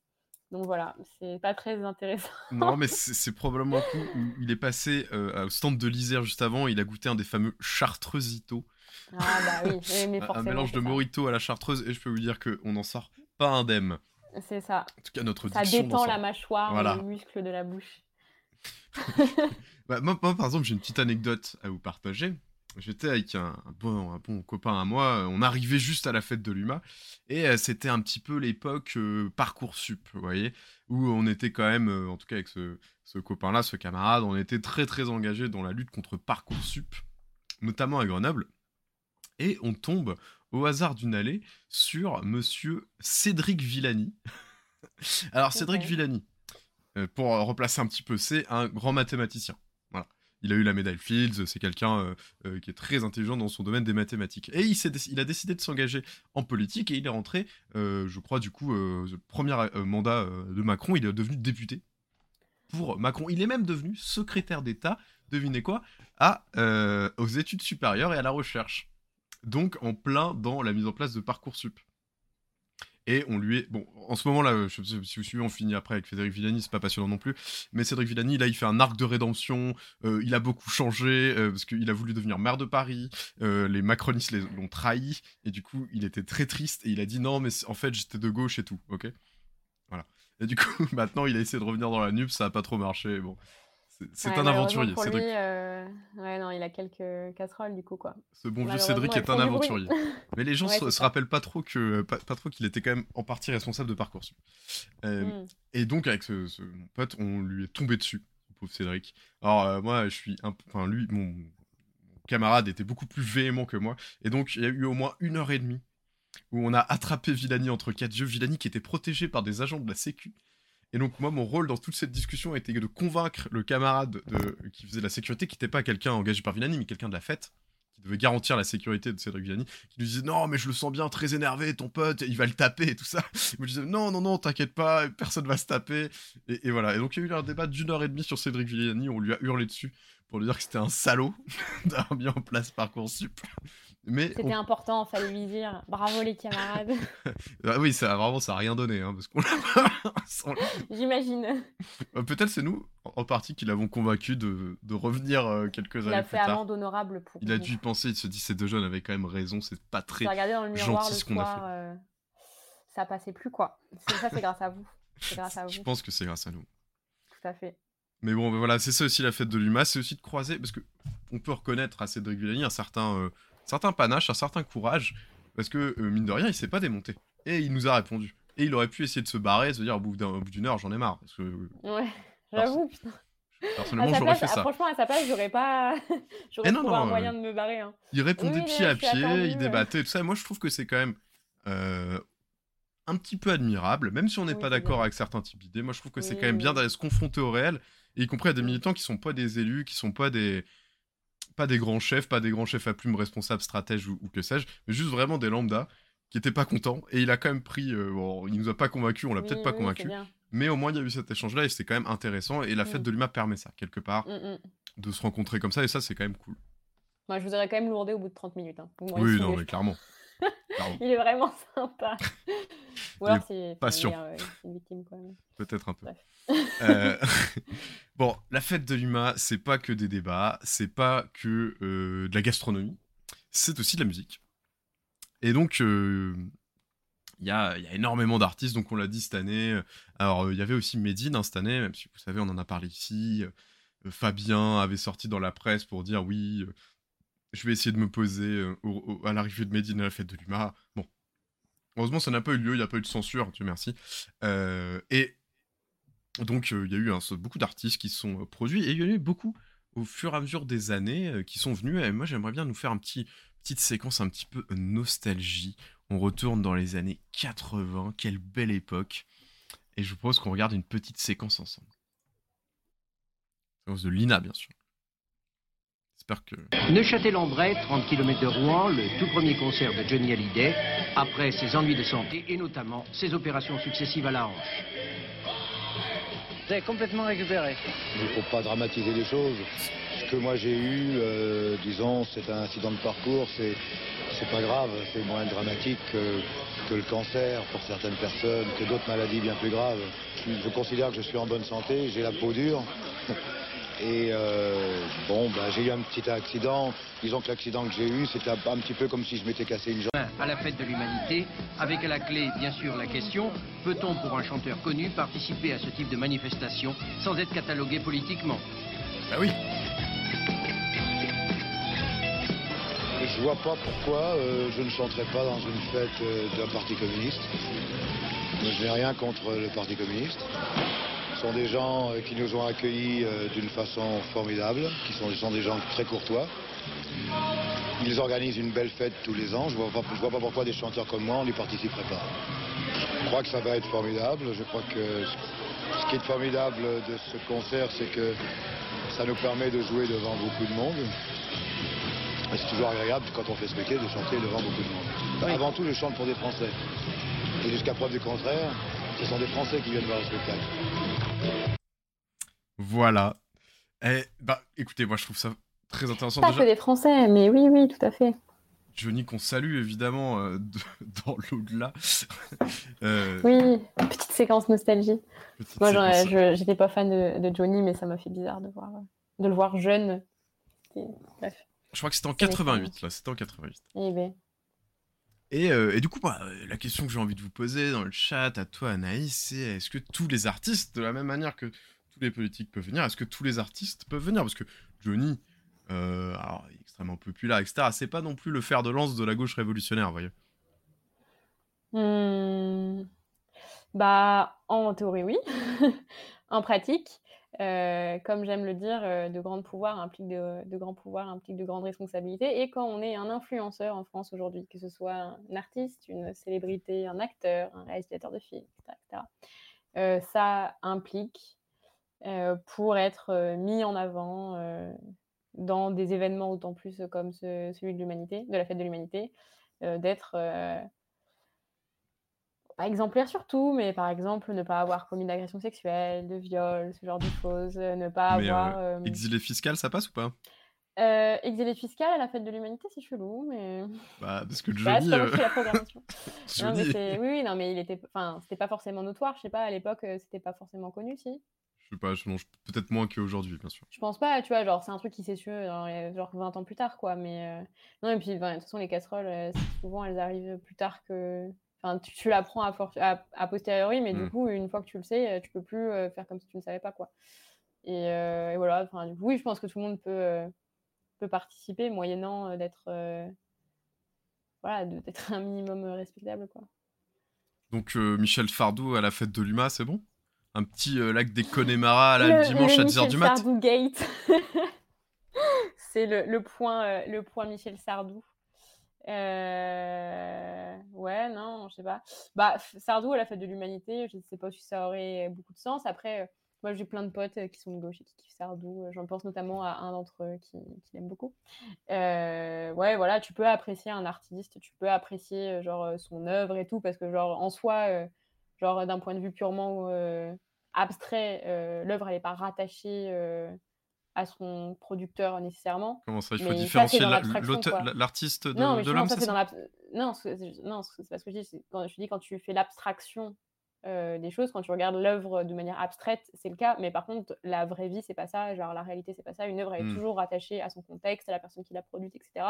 Donc voilà, c'est pas très intéressant. non, mais c'est probablement un coup où il est passé euh, au stand de l'Isère juste avant, il a goûté un des fameux chartreusito. Ah bah oui, mais forcément. un mélange de morito à la chartreuse, et je peux vous dire qu'on n'en sort pas indemne. C'est ça. En tout cas, notre Ça détend la mâchoire, et le muscle de la bouche. bah, moi, par exemple, j'ai une petite anecdote à vous partager. J'étais avec un, bon, un, bon, copain à moi, on arrivait juste à la fête de l'UMA, et euh, c'était un petit peu l'époque euh, Parcoursup, vous voyez, où on était quand même, euh, en tout cas avec ce, ce copain-là, ce camarade, on était très très engagé dans la lutte contre Parcoursup, notamment à Grenoble, et on tombe au hasard d'une allée sur monsieur Cédric Villani. Alors Cédric Villani, pour replacer un petit peu, c'est un grand mathématicien il a eu la médaille Fields, c'est quelqu'un euh, euh, qui est très intelligent dans son domaine des mathématiques. Et il, a décidé de s'engager en politique et il est rentré, euh, je crois, du coup, le premier mandat de Macron, il est devenu député pour Macron. Il est même devenu secrétaire d'État, devinez quoi, aux études supérieures et à la recherche. Donc en plein dans la mise en place de Parcoursup. Et on lui est. Bon, en ce moment-là, si vous suivez, on finit après avec Cédric Villani, c'est pas passionnant non plus. Mais Cédric Villani, là, il fait un arc de rédemption. Euh, il a beaucoup changé euh, parce qu'il a voulu devenir maire de Paris. Euh, les macronistes l'ont trahi. Et du coup, il était très triste. Et il a dit non, mais en fait, j'étais de gauche et tout. Ok? Voilà. Et du coup, maintenant, il a essayé de revenir dans la NUP. Ça a pas trop marché. Bon. C'est- Ouais, un aventurier, Cédric. lui, euh, Ouais, non, il a quelques casseroles du coup, quoi. Ce bon vieux Cédric est un aventurier. Mais les gens Ouais, se, rappellent pas trop que pas, pas trop qu'il était quand même en partie responsable de Parcoursup. Euh, Mm. Et donc avec ce, ce- mon pote, on lui est tombé dessus, le pauvre Cédric. Alors euh, moi, je suis un, peu- enfin lui, mon, mon camarade était beaucoup plus véhément que moi, et donc il y a eu au moins une heure et demie où on a attrapé Villani entre quatre yeux. Villani qui était protégé par des agents de la Sécu. Et donc moi, mon rôle dans toute cette discussion était de convaincre le camarade de, qui faisait la sécurité, qui n'était pas quelqu'un engagé par Villani, mais quelqu'un de la fête, qui devait garantir la sécurité de Cédric Villani, qui lui disait non mais je le sens bien très énervé, ton pote, il va le taper et tout ça. Il me disait non non non t'inquiète pas, personne va se taper. Et, et voilà. Et donc il y a eu un débat d'une heure et demie sur Cédric Villani, on lui a hurlé dessus pour lui dire que c'était un salaud d'avoir mis en place Parcoursup. C'était important, fallait lui dire. Bravo les camarades. ah oui, ça vraiment ça a rien donné hein, parce qu'on l'a- on J'imagine. Euh, Peut-être c'est nous, en partie, qui l'avons convaincu de, de revenir euh, quelques Il années a plus fait tard. amende honorable pour. Il a dû y penser, il se dit ces deux jeunes avaient quand même raison, c'est pas très. Dans le miroir gentil ce qu'on a soir. euh, Ça passait plus quoi. C'est- Ça c'est grâce à vous. Grâce à vous. Je pense que c'est grâce à nous. Tout à fait. Mais bon, ben voilà, c'est ça aussi la fête de l'UMA, c'est aussi de croiser, parce que on peut reconnaître à Cédric Villani un certain, euh, certain panache, un certain courage, parce que euh, mine de rien, il s'est pas démonté. Et il nous a répondu. Et il aurait pu essayer de se barrer, se dire au bout d'une heure, j'en ai marre. Parce que euh, Ouais. J'avoue. putain. Personnellement, j'aurais fait ah, ça. franchement, à sa place, j'aurais pas. j'aurais Eh trouvé un euh, moyen de me barrer. hein. Il répondait Oui, pied à pied, il débattait, tout ça. Et moi, je trouve que c'est quand même euh, un petit peu admirable, même si on n'est Oui, pas d'accord avec certains types d'idées. Moi, je trouve que c'est quand même bien d'aller se confronter au réel, et y compris à des Mm. militants qui sont pas des élus, qui sont pas des pas des grands chefs, pas des grands chefs à plumes responsables, stratèges ou, ou que sais-je, mais juste vraiment des lambda qui étaient pas contents. Et il a quand même pris, euh, bon, il nous a pas convaincus, on l'a peut-être Oui, pas c'est convaincu, mais au moins il y a eu cet échange-là et c'était quand même intéressant. Et la fête Mm. de l'UMA permet ça quelque part, Mm, mm. de se rencontrer comme ça, et ça c'est quand même cool. Moi, je vous aurais quand même lourdé au bout de 30 minutes. hein. Oui, non, mais clairement. Clairement. Il est vraiment sympa. Ou alors est c'est patient. euh, Peut-être un peu. Euh, bon, la fête de l'UMA, c'est pas que des débats, c'est pas que euh, de la gastronomie, c'est aussi de la musique. Et donc, euh, il y, a, y a énormément d'artistes, donc on l'a dit cette année. Alors, euh, il y avait aussi Medine hein, cette année, même si vous savez, on en a parlé ici. Fabien avait sorti dans la presse pour dire oui, je vais essayer de me poser à l'arrivée de Medine à la fête de l'UMA. Bon. Heureusement, ça n'a pas eu lieu, il n'y a pas eu de censure, Dieu merci. Et donc, euh, il y a eu beaucoup d'artistes qui se sont euh, produits et il y en a eu beaucoup au fur et à mesure des années euh, qui sont venus. Et moi, j'aimerais bien nous faire une petit, petite séquence un petit peu nostalgie. On retourne dans les années 80. Quelle belle époque. Et je propose qu'on regarde une petite séquence ensemble. Séquence de Lina, bien sûr. J'espère que. Neuchâtel-en-Bray, 30 km de Rouen, le tout premier concert de Johnny Hallyday, après ses ennuis de santé et notamment ses opérations successives à la hanche. Complètement récupéré. Il ne faut pas dramatiser les choses. Ce que moi j'ai eu, euh, disons, c'est un incident de parcours, c'est c'est pas grave, c'est moins dramatique que, le cancer pour certaines personnes, que d'autres maladies bien plus graves. Je considère que je suis en bonne santé, j'ai la peau dure. Et euh, bon, bah, j'ai eu un petit accident. Disons que l'accident que j'ai eu, c'était un, un petit peu comme si je m'étais cassé une jambe. À la fête de l'humanité, avec à la clé, bien sûr, la question peut-on, pour un chanteur connu, participer à ce type de manifestation sans être catalogué politiquement? Bah oui Je vois pas pourquoi euh, je ne chanterais pas dans une fête euh, d'un parti communiste. Je n'ai rien contre le parti communiste. Ce sont des gens euh, qui nous ont accueillis euh, d'une façon formidable, qui sont, sont des gens très courtois. Ils organisent une belle fête tous les ans. Je vois, je vois pas pourquoi des chanteurs comme moi, on n'y participerait pas. Je crois que ça va être formidable. Je crois que ce qui est formidable de ce concert, c'est que ça nous permet de jouer devant beaucoup de monde. Et c'est toujours agréable quand on fait ce métier de chanter devant beaucoup de monde. Avant tout, je chante pour des Français. Et jusqu'à preuve du contraire, ce sont des Français qui viennent voir le spectacle. Voilà. Eh, bah, écoutez, moi je trouve ça très intéressant. Pas Déjà, que des Français, mais oui, oui, tout à fait. Johnny qu'on salue évidemment euh, de- dans l'au-delà. Euh, Oui, petite séquence nostalgie. petite Moi, j'étais pas fan de, de Johnny, mais ça m'a fait bizarre de voir, de le voir jeune. Et- bref. Je crois que c'était en Ça m'étonne. 88, là, c'était en 88. Eh ben, Et, euh, et du coup, bah, euh, la question que j'ai envie de vous poser dans le chat, à toi Anaïs, c'est est-ce que tous les artistes, de la même manière que tous les politiques peuvent venir Est-ce que tous les artistes peuvent venir? Parce que Johnny, euh, extrêmement populaire, etc., c'est pas non plus le fer de lance de la gauche révolutionnaire, voyez. Mmh. Bah, en théorie, oui. en pratique, euh, comme j'aime le dire, euh, de grands pouvoirs impliquent de, grands pouvoirs de grandes responsabilités. Et quand on est un influenceur en France aujourd'hui, que ce soit un artiste, une célébrité, un acteur, un réalisateur de films, etc., euh, ça implique, pour être mis en avant dans des événements autant plus comme celui de l'humanité, de la fête de l'humanité, d'être pas exemplaire sur tout, mais par exemple, ne pas avoir commis d'agression sexuelle, de viol, ce genre de choses, euh, ne pas Mais avoir. euh, euh, exilé fiscal, ça passe ou pas? Euh, exilé fiscal à la fête de l'humanité, c'est chelou, mais. Bah, parce que Bah, Johnny. la programmation. Non, mais c'est. Oui, oui, non, mais il était. Enfin, c'était pas forcément notoire, je sais pas, à l'époque, c'était pas forcément connu, si. je sais pas, je peut-être moins qu'aujourd'hui, bien sûr. Je pense pas, tu vois, genre, c'est un truc qui s'est su, genre 20 ans plus tard, quoi, mais. Non, et puis, enfin, de toute façon, les casseroles, souvent, elles arrivent plus tard que. Enfin, tu, tu l'apprends à, posteriori, mais Mm. du coup, une fois que tu le sais, euh, tu peux plus euh, faire comme si tu ne savais pas, quoi. Et, euh, et voilà, enfin, du coup, oui, je pense que tout le monde peut, peut participer, moyennant d'être. Voilà, d'être un minimum respectable, quoi. Donc, euh, Michel Fardou à la fête de l'UMA, c'est bon? Un petit euh, lac des Connemara là, le, Le- dimanche le à 10h Michel du mat? Sardou Gate. C'est le, le point, euh, le point Michel Sardou. Euh, Ouais, non, je sais pas. Bah, Sardou à la fête de l'humanité, je ne sais pas si ça aurait beaucoup de sens. Après, euh, moi j'ai plein de potes euh, qui sont de et qui kiffent Sardou. J'en pense notamment à un d'entre eux qui, qui l'aime beaucoup. Ouais, voilà, tu peux apprécier un artiste, tu peux apprécier genre son œuvre et tout, parce que genre en soi, genre d'un point de vue purement abstrait, l'œuvre elle n'est pas rattachée à son producteur nécessairement. Comment ça, il faut Mais différencier l'artiste de, non, de l'homme, ça non, non, c'est pas ce que je dis. Quand je dis quand tu fais l'abstraction euh, des choses, quand tu regardes l'œuvre de manière abstraite, c'est le cas. Mais par contre, la vraie vie, c'est pas ça. Genre la réalité, c'est pas ça. Une œuvre elle est Hmm. toujours rattachée à son contexte, à la personne qui l'a produite, etc.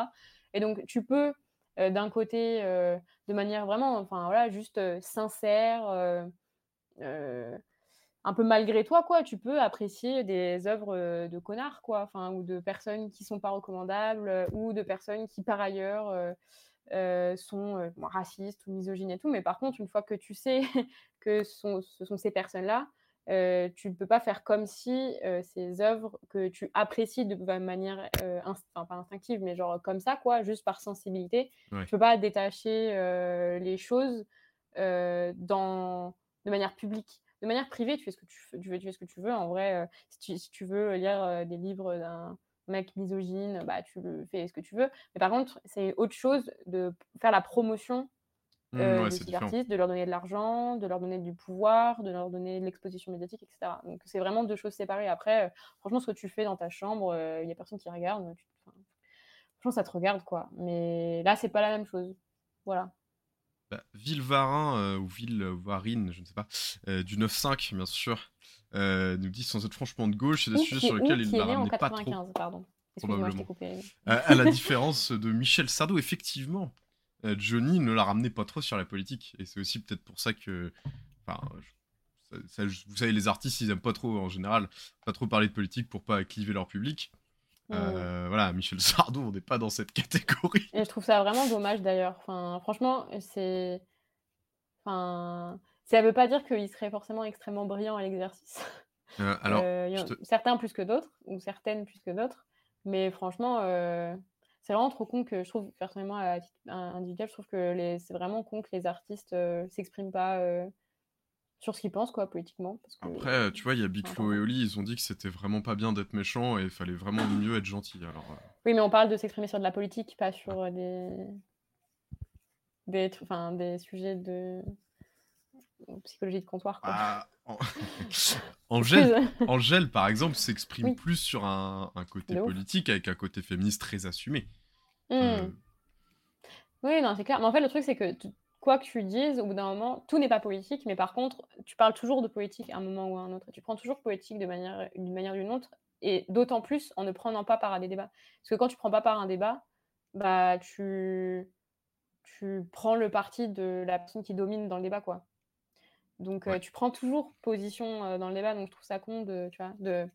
Et donc tu peux euh, d'un côté, euh, de manière vraiment, enfin voilà, juste sincère. Un peu malgré toi, quoi, tu peux apprécier des œuvres euh, de connards, quoi, enfin, ou de personnes qui sont pas recommandables, euh, ou de personnes qui, par ailleurs, euh, euh, sont euh, racistes ou misogynes et tout. Mais par contre, une fois que tu sais que ce sont, ce sont ces personnes-là, tu ne peux pas faire comme si ces œuvres que tu apprécies de manière, inst- enfin pas instinctive, mais genre comme ça, quoi, juste par sensibilité, Ouais. tu peux pas détacher les choses dans, de manière publique. De manière privée, tu fais ce que tu, fais- tu, fais, tu fais ce que tu veux. En vrai, euh, si, tu, si tu veux lire euh, des livres d'un mec misogyne, bah, tu le fais ce que tu veux. Mais par contre, c'est autre chose de faire la promotion Hmm, euh, ouais, de ces artistes, de leur donner de l'argent, de leur donner du pouvoir, de leur donner de l'exposition médiatique, etc. Donc c'est vraiment deux choses séparées. Après, euh, franchement, ce que tu fais dans ta chambre, il n'y a personne qui regarde. tu- enfin, franchement, ça te regarde, quoi. Mais là, c'est pas la même chose. Voilà. Bah, Villevarin euh, ou Villevarine, je ne sais pas, euh, du 9-5, bien sûr, euh, nous dit sans être franchement de gauche, c'est des sujets sur lesquels il ne la ramenait pas trop. 95, pardon. Probablement. coupé. À la différence de Michel Sardou, effectivement, Johnny ne la ramenait pas trop sur la politique. Et c'est aussi peut-être pour ça que. Enfin, je- ça- ça- vous savez, les artistes, ils aiment pas trop, en général, pas trop parler de politique pour pas cliver leur public. Euh, Voilà, Michel Sardou, on n'est pas dans cette catégorie. Et je trouve ça vraiment dommage d'ailleurs. Enfin, franchement, c'est. Enfin, ça veut pas dire qu'il serait forcément extrêmement brillant à l'exercice. Euh, alors, Euh, il y je en- te- certains plus que d'autres, ou certaines plus que d'autres. Mais franchement, c'est vraiment trop con que je trouve, personnellement, à titre in- individuel, je trouve que les... c'est vraiment con que les artistes s'expriment pas sur ce qu'ils pensent, quoi, politiquement. Parce que... Après, euh, tu vois, il y a Big Flo et. Oli, ils ont dit que c'était vraiment pas bien d'être méchant et il fallait vraiment mieux être gentil. Alors, euh, Oui, mais on parle de s'exprimer sur de la politique, pas sur euh, des, des, enfin, des sujets de psychologie de comptoir. Quoi. ah, en- Angèle. Angèle, par exemple, s'exprime Oui. plus sur un, un côté De ouf. politique avec un côté féministe très assumé. Hmm. Euh, Oui, non, c'est clair. Mais en fait, le truc, c'est que quoi que tu dises, au bout d'un moment, tout n'est pas politique, mais par contre, tu parles toujours de politique à un moment ou à un autre. Tu prends toujours politique de manière d'une manière ou d'une autre, et d'autant plus en ne prenant pas part à des débats. Parce que quand tu prends pas part à un débat, bah tu, tu prends le parti de la personne qui domine dans le débat, quoi. Donc, tu prends toujours position dans le débat, donc je trouve ça con de, tu vois, de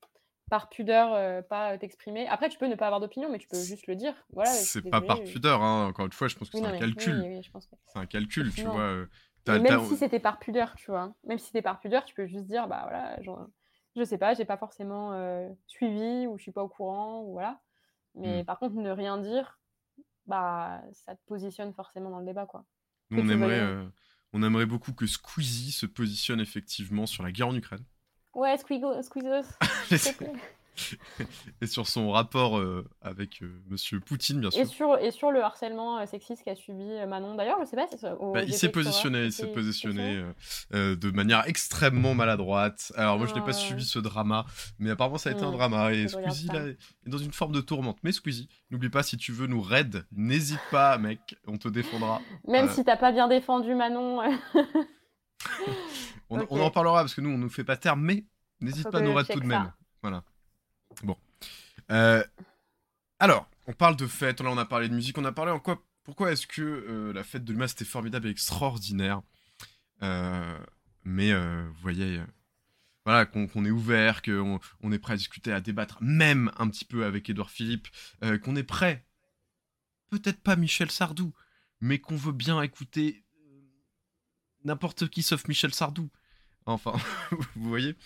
par pudeur, pas t'exprimer. Après, tu peux ne pas avoir d'opinion, mais tu peux juste le dire. Voilà, c'est pas par pudeur, hein. encore une fois, je pense que c'est un calcul. C'est un calcul, tu vois. même si c'était par pudeur, tu vois. Même si c'était par pudeur, tu peux juste dire, bah voilà, genre, je sais pas, j'ai pas forcément suivi ou je suis pas au courant, ou voilà. Mais mmh. par contre, ne rien dire, bah ça te positionne forcément dans le débat, quoi. on aimerait, on aimerait beaucoup que Squeezie se positionne effectivement sur la guerre en Ukraine. Ouais, Squeezos. et sur son rapport euh, avec euh, Monsieur Poutine, bien sûr. Et sur, et sur le harcèlement euh, sexiste qu'a subi Manon. D'ailleurs, je sais pas si ça, bah, il s'est positionné, il s'est positionné de manière extrêmement maladroite. Alors moi, je n'ai pas suivi ce drama, mais apparemment ça a été un mm. drama et Squeezie là, est dans une forme de tourmente. Mais Squeezie, n'oublie pas si tu veux nous raid, n'hésite pas, mec, on te défendra. Même si t'as pas bien défendu Manon. on, on, en parlera parce que nous, on nous fait pas terme, mais n'hésite pas à nous raid tout de même. Voilà. Bon. Euh, alors, on parle de fête, là on a parlé de musique, on a parlé en quoi Pourquoi est-ce que euh, la fête de l'humain c'était formidable et extraordinaire? Euh, Mais vous voyez, voilà, qu'on est ouvert, qu'on on est prêt à discuter, à débattre, même un petit peu avec Édouard Philippe, qu'on est prêt, peut-être pas Michel Sardou, mais qu'on veut bien écouter n'importe qui sauf Michel Sardou. Enfin, vous voyez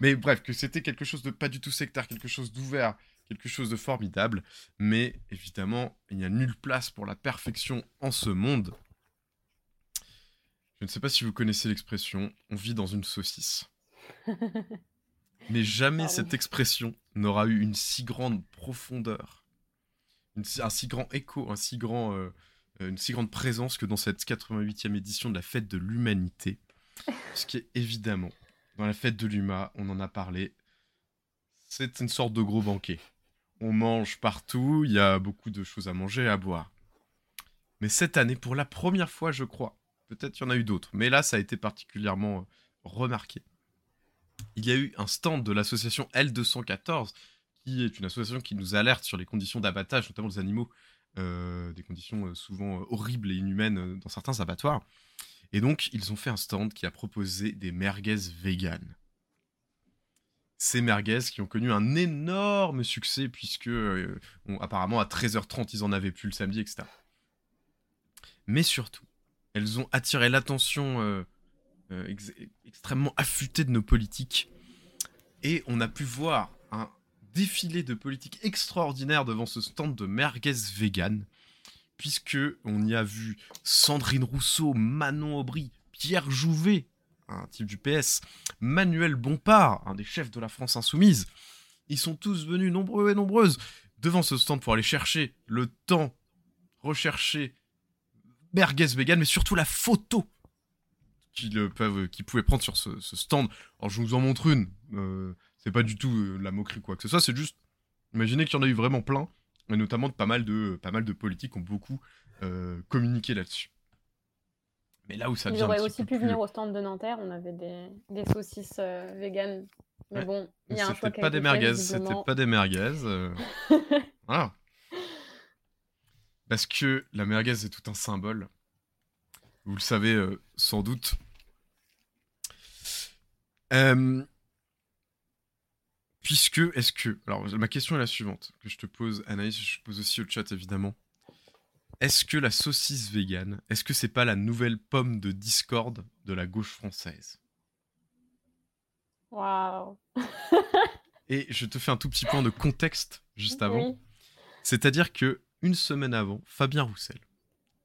mais bref, que c'était quelque chose de pas du tout sectaire, quelque chose d'ouvert, quelque chose de formidable. Mais évidemment, il n'y a nulle place pour la perfection en ce monde. Je ne sais pas si vous connaissez l'expression on vit dans une saucisse. Mais jamais cette expression n'aura eu une si grande profondeur, un si grand écho, un si grand, euh, une si grande présence que dans cette 88e édition de la fête de l'humanité. Ce qui est évidemment dans la fête de l'UMA, on en a parlé. C'est une sorte de gros banquet. On mange partout, il y a beaucoup de choses à manger et à boire. Mais cette année, pour la première fois, je crois, peut-être qu'il y en a eu d'autres, mais là, ça a été particulièrement euh, remarqué. Il y a eu un stand de l'association L214, qui est une association qui nous alerte sur les conditions d'abattage, notamment des animaux, euh, des conditions euh, souvent horribles et inhumaines dans certains abattoirs. Et donc, ils ont fait un stand qui a proposé des merguez véganes. Ces merguez qui ont connu un énorme succès, puisque euh, apparemment à 13h30, ils en avaient plus le samedi, etc. Mais surtout, elles ont attiré l'attention euh, euh, extrêmement affûtée de nos politiques. Et on a pu voir un défilé de politiques extraordinaires devant ce stand de merguez véganes puisque on y a vu Sandrine Rousseau, Manon Aubry, Pierre Jouvet, un type du PS, Manuel Bompard, un des chefs de la France insoumise. Ils sont tous venus nombreux et nombreuses devant ce stand pour aller chercher le temps, rechercher merguez vegan, mais surtout la photo qu'ils pouvaient prendre sur ce, stand. Alors je vous en montre une. Euh, c'est pas du tout euh, la moquerie quoi que ce soit. C'est juste, imaginez qu'il y en a eu vraiment plein et notamment de pas mal de, pas mal de politiques ont beaucoup euh, communiqué là-dessus. Mais là où ça Ils auraient aussi pu venir au stand de Nanterre, on avait des, des saucisses euh, véganes. Mais bon, il y a un choix pas des merguez, c'était pas des merguez. Euh. voilà. Parce que la merguez est tout un symbole. Vous le savez sans doute. Euh, Puisque, est-ce que. Alors, ma question est la suivante, que je te pose, Anaïs, je pose aussi au chat évidemment. Est-ce que la saucisse végane, est-ce que c'est pas la nouvelle pomme de discorde de la gauche française? Waouh Et je te fais un tout petit point de contexte juste avant. C'est-à-dire que une semaine avant, Fabien Roussel,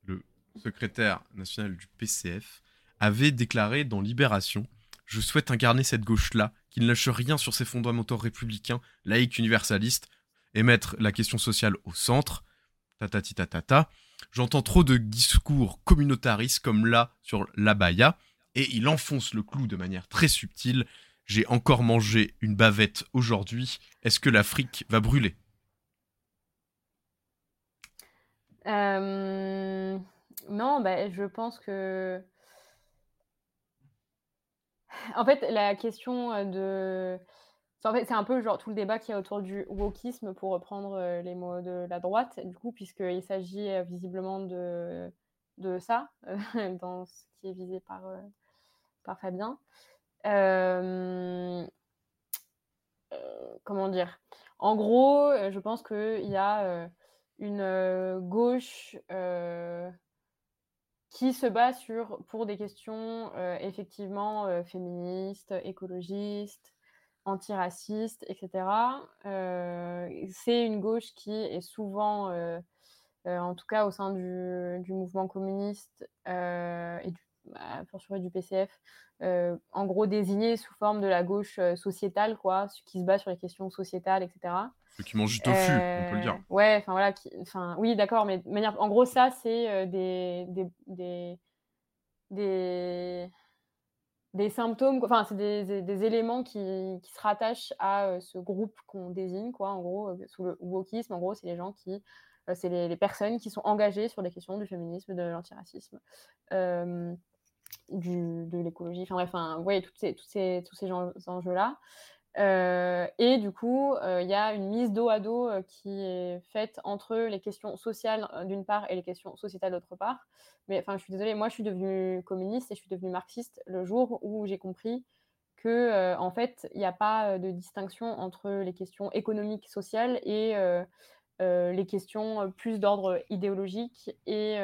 le secrétaire national du PCF, avait déclaré dans Libération Je souhaite incarner cette gauche-là qui ne lâche rien sur ses fondamentaux républicains, laïques, universalistes, et mettre la question sociale au centre. Tatati tatata. J'entends trop de discours communautaristes comme là sur l'abaya, et il enfonce le clou de manière très subtile. J'ai encore mangé une bavette aujourd'hui. Est-ce que l'Afrique va brûler? Euh, Non, bah, je pense que en fait, la question de. En fait, c'est un peu tout le débat qu'il y a autour du wokisme, pour reprendre les mots de la droite, du coup, puisqu'il s'agit visiblement de, de ça, dans ce qui est visé par Fabien. comment dire? En gros, je pense qu'il y a une gauche qui se bat sur, pour des questions effectivement féministes, écologistes, antiracistes, etc. c'est une gauche qui est souvent, en tout cas au sein du, du mouvement communiste et du bah, du PCF, euh, en gros désigné sous forme de la gauche euh, sociétale, quoi, qui se bat sur les questions sociétales, etc. Ceux qui mangent du tofu, on peut le dire. Euh, ouais, enfin voilà, enfin oui, d'accord, mais de manière, en gros, ça, c'est des, des, des, des, des symptômes, enfin, c'est des, des, éléments qui, qui, se rattachent à ce groupe qu'on désigne, quoi, en gros, sous le wokisme, en gros, c'est les gens qui c'est les, les, personnes qui sont engagées sur des questions du féminisme, de l'antiracisme. Euh, du, de l'écologie, enfin bref, enfin, ouais, toutes ces, tous ces, tous ces enjeux-là. Euh, et du coup, euh, il y a une mise dos à dos euh, qui est faite entre les questions sociales d'une part et les questions sociétales d'autre part. Mais enfin, je suis désolée, moi je suis devenue communiste et je suis devenue marxiste le jour où j'ai compris que en fait, il n'y a pas de distinction entre les questions économiques, sociales et les questions plus d'ordre idéologique et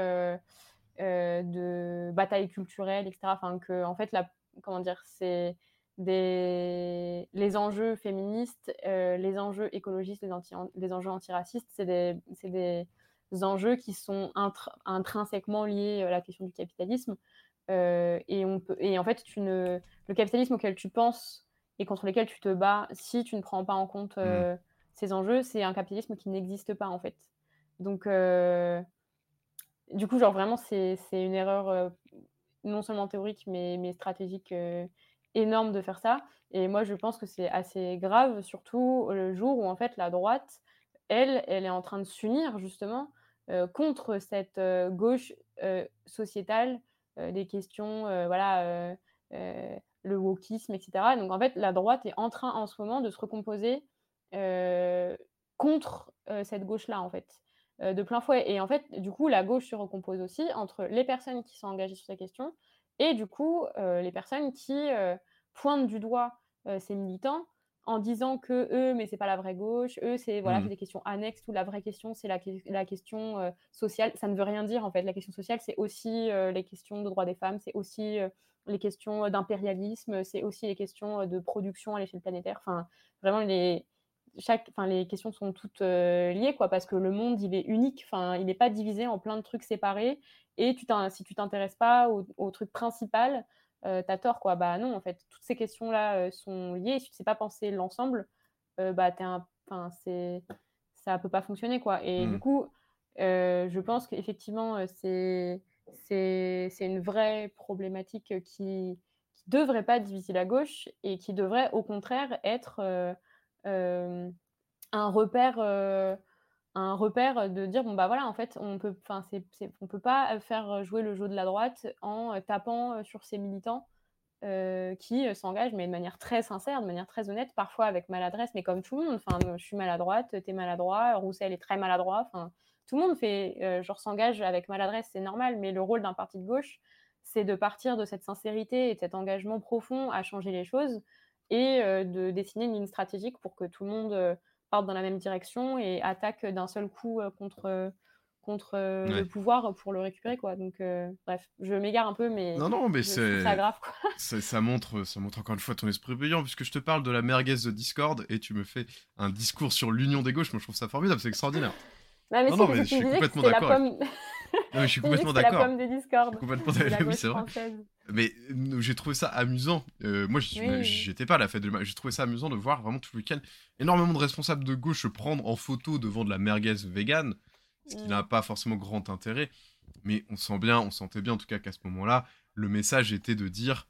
de bataille culturelle, etc. Enfin, que, en fait, la, comment dire, c'est des... les enjeux féministes, euh, les enjeux écologistes, les, anti... les enjeux antiracistes, c'est des... des enjeux qui sont intrinsèquement liés à la question du capitalisme. Euh, et, on peut... et en fait, tu ne... le capitalisme auquel tu penses et contre lequel tu te bats, si tu ne prends pas en compte mmh. ces enjeux, c'est un capitalisme qui n'existe pas, en fait. Donc, du coup, genre vraiment, c'est une erreur euh, non seulement théorique, mais, mais stratégique euh, énorme de faire ça. Et moi, je pense que c'est assez grave, surtout le jour où en fait la droite, elle, elle est en train de s'unir justement euh, contre cette gauche sociétale des questions, voilà, le wokisme, etc. Donc en fait, la droite est en train en ce moment de se recomposer contre cette gauche-là, en fait. Euh, de plein fouet. Et en fait, du coup, la gauche se recompose aussi entre les personnes qui sont engagées sur ces questions et du coup, euh, les personnes qui euh, pointent du doigt ces militants en disant que eux, mais c'est pas la vraie gauche, eux, c'est voilà, mmh. des questions annexes, tout la vraie question, c'est la, la, question sociale. Ça ne veut rien dire en fait. La question sociale, c'est aussi les questions de droits des femmes, c'est aussi les questions d'impérialisme, c'est aussi les questions de production à l'échelle planétaire. Enfin, vraiment, les, chaque, enfin, les questions sont toutes euh, liées, quoi, parce que le monde, il est unique, enfin, il n'est pas divisé en plein de trucs séparés. Et tu si tu t'intéresses pas au, truc principal, euh, tu as tort, quoi. Bah non, en fait, toutes ces questions-là euh, sont liées. Si tu sais pas penser l'ensemble, bah t'es un, enfin, c'est, ça peut pas fonctionner, quoi. Et du mmh. coup, je pense qu'effectivement, c'est, c'est, c'est une vraie problématique qui, qui devrait pas diviser la gauche et qui devrait, au contraire, être euh, un repère euh, un repère de dire bon bah voilà en fait on peut enfin on peut pas faire jouer le jeu de la droite en tapant sur ses militants euh, qui s'engagent mais de manière très sincère de manière très honnête parfois avec maladresse mais comme tout le monde. Enfin je suis maladroite t'es maladroit Roussel est très maladroit enfin tout le monde fait genre s'engage avec maladresse c'est normal mais le rôle d'un parti de gauche c'est de partir de cette sincérité et cet engagement profond à changer les choses et euh, de dessiner une ligne stratégique pour que tout le monde euh, parte dans la même direction et attaque d'un seul coup euh, contre contre le pouvoir pour le récupérer quoi. Donc bref je m'égare un peu mais non non mais c'est grave quoi. ça, montre ça montre encore une fois ton esprit brillant puisque je te parle de la merguez de Discord et tu me fais un discours sur l'union des gauches. Moi je trouve ça formidable c'est extraordinaire. Non, non, mais je suis complètement d'accord. Non, mais je suis complètement d'accord. la pomme de Discord. Complètement d'accord. Oui, c'est vrai. Mais euh, j'ai trouvé ça amusant. Euh, moi, j'étais pas à la fête de J'ai trouvé ça amusant de voir vraiment tout le week-end énormément de responsables de gauche se prendre en photo devant de la merguez vegan, ce qui mm. n'a pas forcément grand intérêt. Mais on sent bien, on sentait bien en tout cas qu'à ce moment-là, le message était de dire,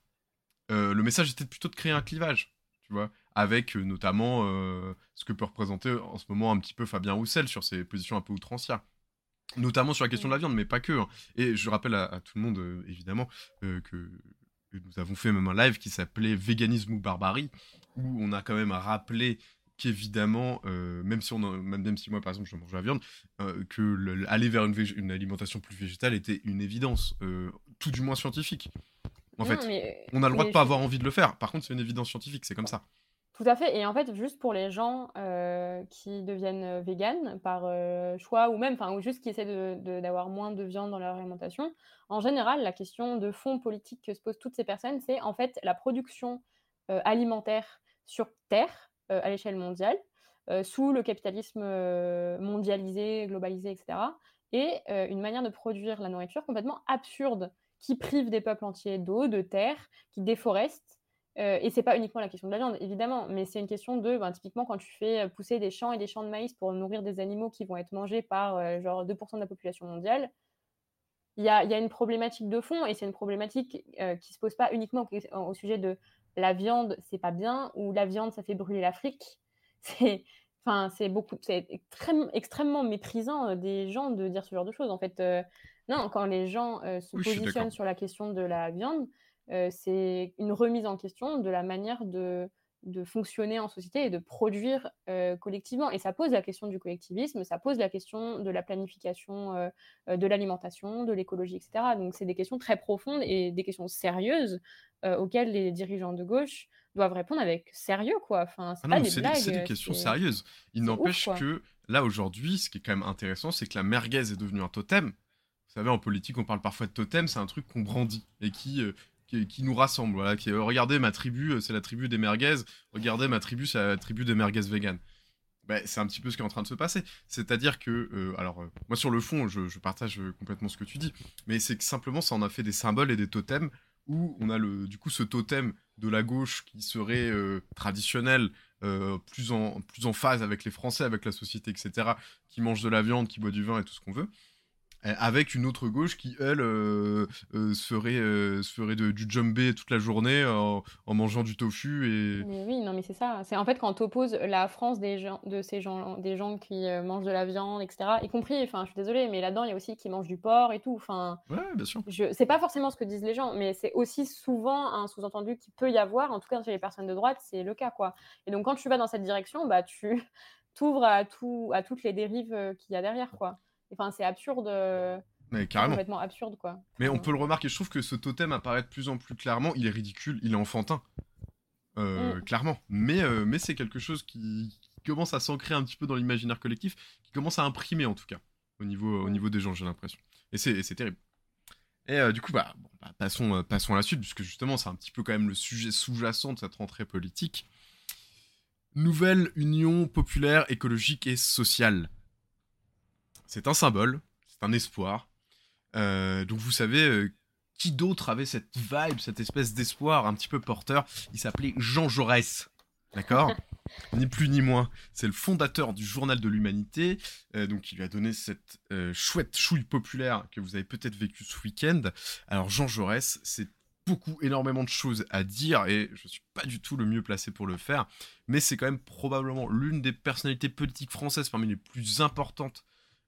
euh, le message était plutôt de créer un clivage, tu vois, avec notamment ce que peut représenter en ce moment un petit peu Fabien Roussel sur ses positions un peu outrancières notamment sur la question de la viande, mais pas que. Hein. Et je rappelle à, tout le monde, euh, évidemment, euh, que, nous avons fait même un live qui s'appelait Véganisme ou Barbarie, où on a quand même rappelé qu'évidemment, euh, même, si on même, si moi, par exemple, je mange la viande, que aller vers une, une, alimentation plus végétale était une évidence, tout du moins scientifique. En fait, on a le droit de pas avoir envie de le faire. Par contre, c'est une évidence scientifique, c'est comme ça. Tout à fait. Et en fait, juste pour les gens qui deviennent véganes par choix ou même, enfin, ou juste qui essaient d'avoir moins de viande dans leur alimentation, en général, la question de fond politique que se posent toutes ces personnes, c'est en fait la production alimentaire sur Terre à l'échelle mondiale, sous le capitalisme mondialisé, globalisé, etc. Et une manière de produire la nourriture complètement absurde qui prive des peuples entiers d'eau, de terre, qui déforeste. Euh, et c'est pas uniquement la question de la viande, évidemment, mais c'est une question de, ben, typiquement, quand tu fais pousser des champs et des champs de maïs pour nourrir des animaux qui vont être mangés par euh, genre 2% de la population mondiale, il y a, une problématique de fond, et c'est une problématique euh, qui se pose pas uniquement au, sujet de la viande, c'est pas bien, ou la viande, ça fait brûler l'Afrique. C'est, enfin, c'est beaucoup, c'est extrêmement méprisant des gens de dire ce genre de choses. En fait, non, quand les gens se positionnent sur la question de la viande, c'est une remise en question de la manière de, fonctionner en société et de produire collectivement. Et ça pose la question du collectivisme, ça pose la question de la planification de l'alimentation, de l'écologie, etc. Donc c'est des questions très profondes et des questions sérieuses auxquelles les dirigeants de gauche doivent répondre avec sérieux, quoi. Enfin, c'est ah des des questions sérieuses. Il n'empêche que là aujourd'hui, ce qui est quand même intéressant, c'est que la merguez est devenue un totem vous savez, en politique, on parle parfois de totem, c'est un truc qu'on brandit et qui, euh, qui, nous rassemble. Qui, euh, regardez, ma tribu, euh, c'est la tribu des merguez. Regardez, ma tribu, c'est la tribu des merguez vegan. Ben, c'est un petit peu ce qui est en train de se passer. C'est-à-dire que, alors, moi sur le fond, je, partage complètement ce que tu dis, mais c'est que simplement, ça en a fait des symboles et des totems où on a le, du coup ce totem de la gauche qui serait traditionnel, plus en phase avec les Français, avec la société, etc., qui mange de la viande, qui boit du vin et tout ce qu'on veut. Euh, avec une autre gauche qui, elle, euh, euh, se ferait, du jumbé toute la journée en, mangeant du tofu. Et... Mais oui, non, mais c'est ça. C'est en fait quand tu opposes la France des gens, de ces gens, des gens qui mangent de la viande, etc., y compris, enfin, je suis désolée, mais là-dedans, il y a aussi qui mangent du porc et tout. Enfin, ouais, bien sûr. Je... C'est pas forcément ce que disent les gens, mais c'est aussi souvent un sous-entendu qui peut y avoir, en tout cas chez les personnes de droite, c'est le cas, quoi. Et donc, quand tu vas dans cette direction, bah, tu t'ouvres à, tout, à toutes les dérives qu'il y a derrière, quoi. Enfin, c'est absurde. Euh, mais carrément. Complètement absurde, quoi. Mais on peut le remarquer, je trouve que ce totem apparaît de plus en plus clairement. Il est ridicule, il est enfantin. Euh, mm. Clairement. Mais, euh, mais c'est quelque chose qui, commence à s'ancrer un petit peu dans l'imaginaire collectif, qui commence à imprimer en tout cas, au niveau, au niveau des gens, j'ai l'impression. Et c'est terrible. Et du coup, bah, bah passons, passons à la suite, puisque justement, c'est un petit peu quand même le sujet sous-jacent de cette rentrée politique. Nouvelle Union populaire, écologique et sociale c'est un symbole, c'est un espoir. Euh, donc vous savez, euh, qui d'autre avait cette vibe, cette espèce d'espoir un petit peu porteur? Il s'appelait Jean Jaurès. D'accord? Ni plus ni moins. C'est le fondateur du Journal de l'Humanité, euh, donc il lui a donné cette chouette chouille populaire que vous avez peut-être vécu ce week-end. Alors Jean Jaurès, c'est beaucoup, énormément de choses à dire et je ne suis pas du tout le mieux placé pour le faire, mais c'est quand même probablement l'une des personnalités politiques françaises parmi les plus importantes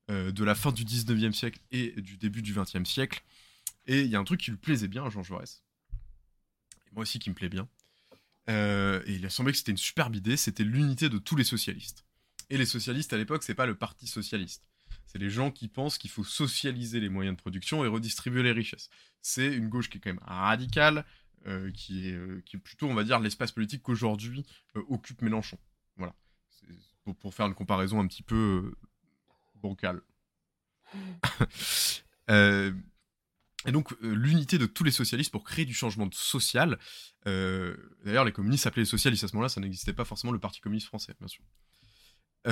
de la fin du 19e siècle et du début du 20e siècle. Et il y a un truc qui lui plaisait bien à Jean Jaurès. Et moi aussi qui me plaît bien. Euh, et il a semblé que c'était une superbe idée, c'était l'unité de tous les socialistes. Et les socialistes à l'époque, c'est pas le parti socialiste. C'est les gens qui pensent qu'il faut socialiser les moyens de production et redistribuer les richesses. C'est une gauche qui est quand même radicale, euh, qui, est, plutôt, on va dire, l'espace politique qu'aujourd'hui occupe Mélenchon. Voilà. Pour, faire une comparaison un petit peu bancal. Euh, et donc, euh, l'unité de tous les socialistes pour créer du changement social. Euh, d'ailleurs, les communistes s'appelaient les socialistes à ce moment-là, ça n'existait pas forcément le Parti communiste français, bien sûr.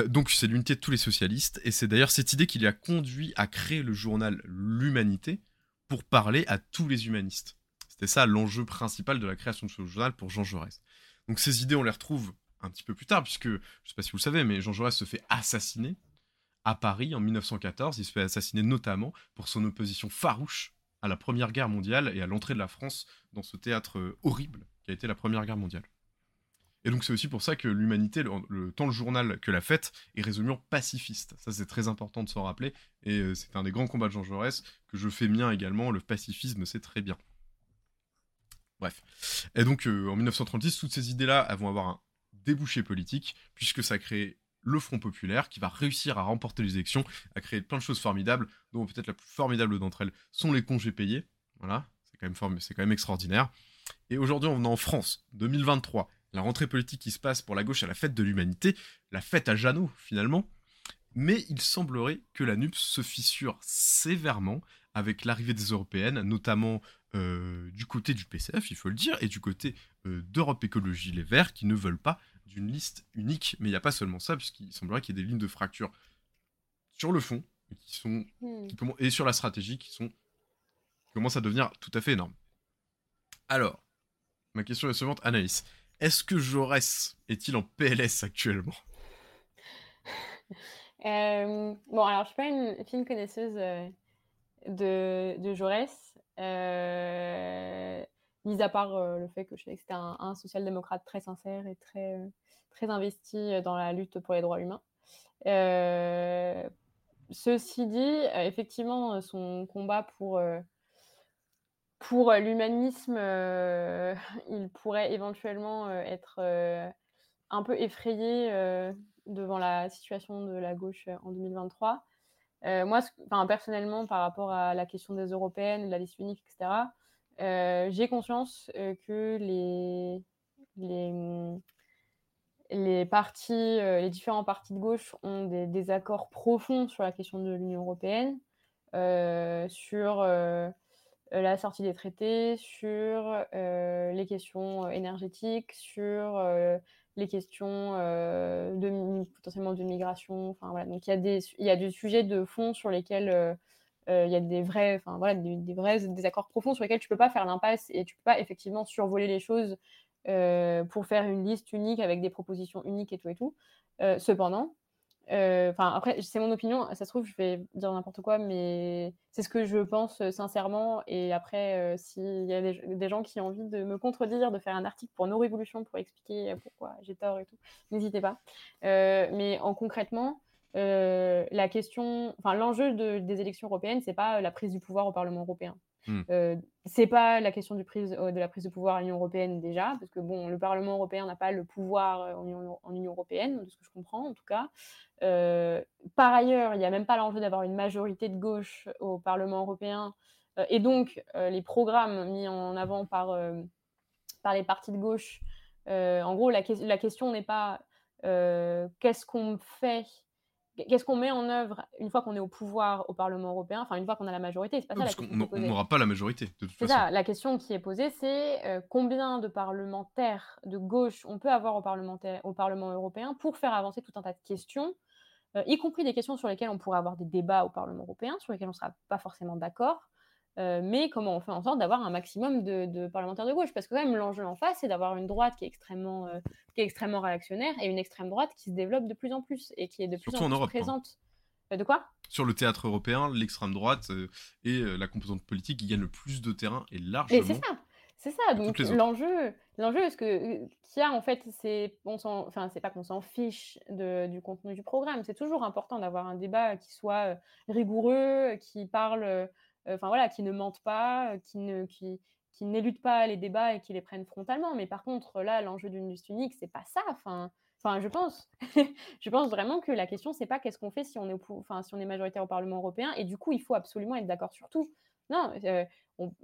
donc, c'est l'unité de tous les socialistes, et c'est d'ailleurs cette idée qui lui a conduit à créer le journal L'Humanité pour parler à tous les humanistes. C'était ça l'enjeu principal de la création de ce journal pour Jean Jaurès. Donc, ces idées, on les retrouve un petit peu plus tard, puisque, je ne sais pas si vous le savez, mais Jean Jaurès se fait assassiner à Paris en 1914. Il se fait assassiner notamment pour son opposition farouche à la Première Guerre mondiale et à l'entrée de la France dans ce théâtre euh, horrible qui a été la Première Guerre mondiale. Et donc c'est aussi pour ça que l'humanité, tant le journal que la fête, est résolument pacifiste. Ça c'est très important de s'en rappeler, et euh, c'est un des grands combats de Jean Jaurès que je fais mien également, le pacifisme c'est très bien. Bref. Et donc euh, en 1936, toutes ces idées-là vont avoir un débouché politique, puisque ça crée le Front Populaire, qui va réussir à remporter les élections, à créer plein de choses formidables, dont peut-être la plus formidable d'entre elles sont les congés payés. Voilà, C'est quand, même quand même extraordinaire. Et aujourd'hui, on est en France, 2023. La rentrée politique qui se passe pour la gauche à la fête de l'humanité, la fête à Jeannot, finalement. Mais il semblerait que la NUPS se fissure sévèrement avec l'arrivée des européennes, notamment euh, du côté du PCF, il faut le dire, et du côté euh, d'Europe Écologie Les Verts, qui ne veulent pas d'une liste unique. Mais il n'y a pas seulement ça, puisqu'il semblerait qu'il y ait des lignes de fracture sur le fond, qui sont, hmm. et sur la stratégie, qui sont qui commencent à devenir tout à fait énormes. Alors, ma question est la suivante, Anaïs. Est-ce que Jaurès est-il en PLS actuellement? Euh, Bon, alors je suis pas une fine connaisseuse de, de Jaurès. Euh, mis à part euh, le fait que je c'était un, social-démocrate très sincère et très, euh, très investi dans la lutte pour les droits humains. ceci dit, effectivement, son combat pour, pour l'humanisme, il pourrait éventuellement être un peu effrayé devant la situation de la gauche en 2023. Euh, moi, personnellement, par rapport à la question des européennes, de la liste unique, etc., euh, j'ai conscience euh, que les, les, les partis, les différents partis de gauche ont des désaccords profonds sur la question de l'Union européenne, sur la sortie des traités, sur les questions énergétiques, sur les questions euh, potentiellement de migration. Enfin, voilà. Donc il y, a des, il y a des sujets de fond sur lesquels euh, euh, il y a des vrais, enfin, voilà, des, vrais désaccords profonds sur lesquels tu peux pas faire l'impasse et tu peux pas effectivement survoler les choses pour faire une liste unique avec des propositions uniques et tout et tout. cependant, euh, enfin, après, c'est mon opinion. Ça se trouve, je vais dire n'importe quoi, mais c'est ce que je pense euh, sincèrement. Et après, euh, s'il y a des, gens qui ont envie de me contredire, de faire un article pour nos révolutions pour expliquer pourquoi j'ai tort et tout, n'hésitez pas. mais en concrètement, la question, enfin, l'enjeu des élections européennes, c'est pas la prise du pouvoir au Parlement européen. Hmm. Euh, c'est pas la question du prise, euh, de la prise de pouvoir à l'Union européenne déjà, parce que bon, le Parlement européen n'a pas le pouvoir euh, en Union, en Union, européenne, de ce que je comprends en tout cas. par ailleurs, il n'y a même pas l'enjeu d'avoir une majorité de gauche au Parlement européen, et donc les programmes mis en avant par, par les partis de gauche, en gros, la, la question n'est pas qu'est-ce qu'on fait Qu'est-ce qu'on met en œuvre une fois qu'on est au pouvoir au Parlement européen, enfin une fois qu'on a la majorité C'est pas ça la question. On n'aura pas la majorité. C'est ça. La question qui est posée, c'est euh, combien de parlementaires de gauche on peut avoir au, au Parlement européen pour faire avancer tout un tas de questions, euh, y compris des questions sur lesquelles on pourrait avoir des débats au Parlement européen, sur lesquelles on ne sera pas forcément d'accord, euh, mais comment on fait en sorte d'avoir un maximum de, parlementaires de gauche? Parce que quand même, l'enjeu en face, c'est d'avoir une droite qui est, extrêmement, euh, qui est extrêmement réactionnaire et une extrême droite qui se développe de plus en plus et qui est de plus en, plus hein. présente. Euh, de quoi? Sur le théâtre européen, l'extrême droite et la composante politique qui gagne le plus de terrain et largement. Et c'est ça c'est ça, donc l'enjeu, l'enjeu, ce qu'il y a en fait, c'est, enfin, c'est pas qu'on s'en fiche de, du contenu du programme. C'est toujours important d'avoir un débat qui soit rigoureux, qui parle enfin voilà, qui ne mentent pas, euh, qui ne, qui, qui n'éludent pas les débats et qui les prennent frontalement. Mais par contre, là, l'enjeu d'une liste unique, c'est pas ça. Enfin, enfin, je pense, je pense vraiment que la question, c'est pas qu'est-ce qu'on fait si on est, enfin, si on est majoritaire au Parlement européen. Et du coup, il faut absolument être d'accord sur tout. Non, euh,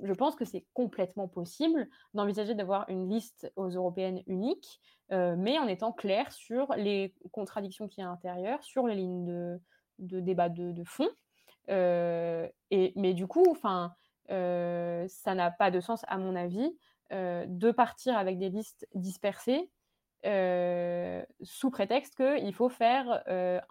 je pense que c'est complètement possible d'envisager d'avoir une liste aux européennes unique, euh, mais en étant clair sur les contradictions qu'il y a à l'intérieur, sur les lignes de, de débat de, de fond, et, mais du coup, enfin, ça n'a pas de sens, à mon avis, de partir avec des listes dispersées sous prétexte qu'il faut faire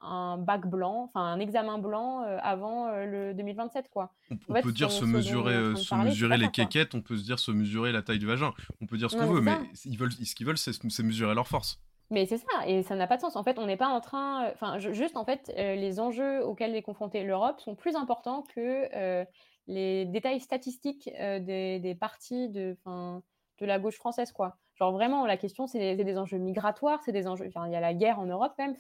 un bac blanc, enfin un examen blanc avant le 2027. Quoi. On, peut dire se mesurer, se mesurer les quéquettes, on peut se dire se mesurer la taille du vagin, on peut dire ce qu'on veut, mais ils veulent, ce qu'ils veulent, c'est mesurer leur force. Mais c'est ça, et ça n'a pas de sens. En fait, on n'est pas en train. Euh, enfin, juste, en fait, euh, les enjeux auxquels est confrontée l'Europe sont plus importants que euh, les détails statistiques des, des, partis de, la gauche française, quoi. Genre, vraiment, la question, c'est des, enjeux migratoires, c'est des enjeux. Il y a la guerre en Europe, même.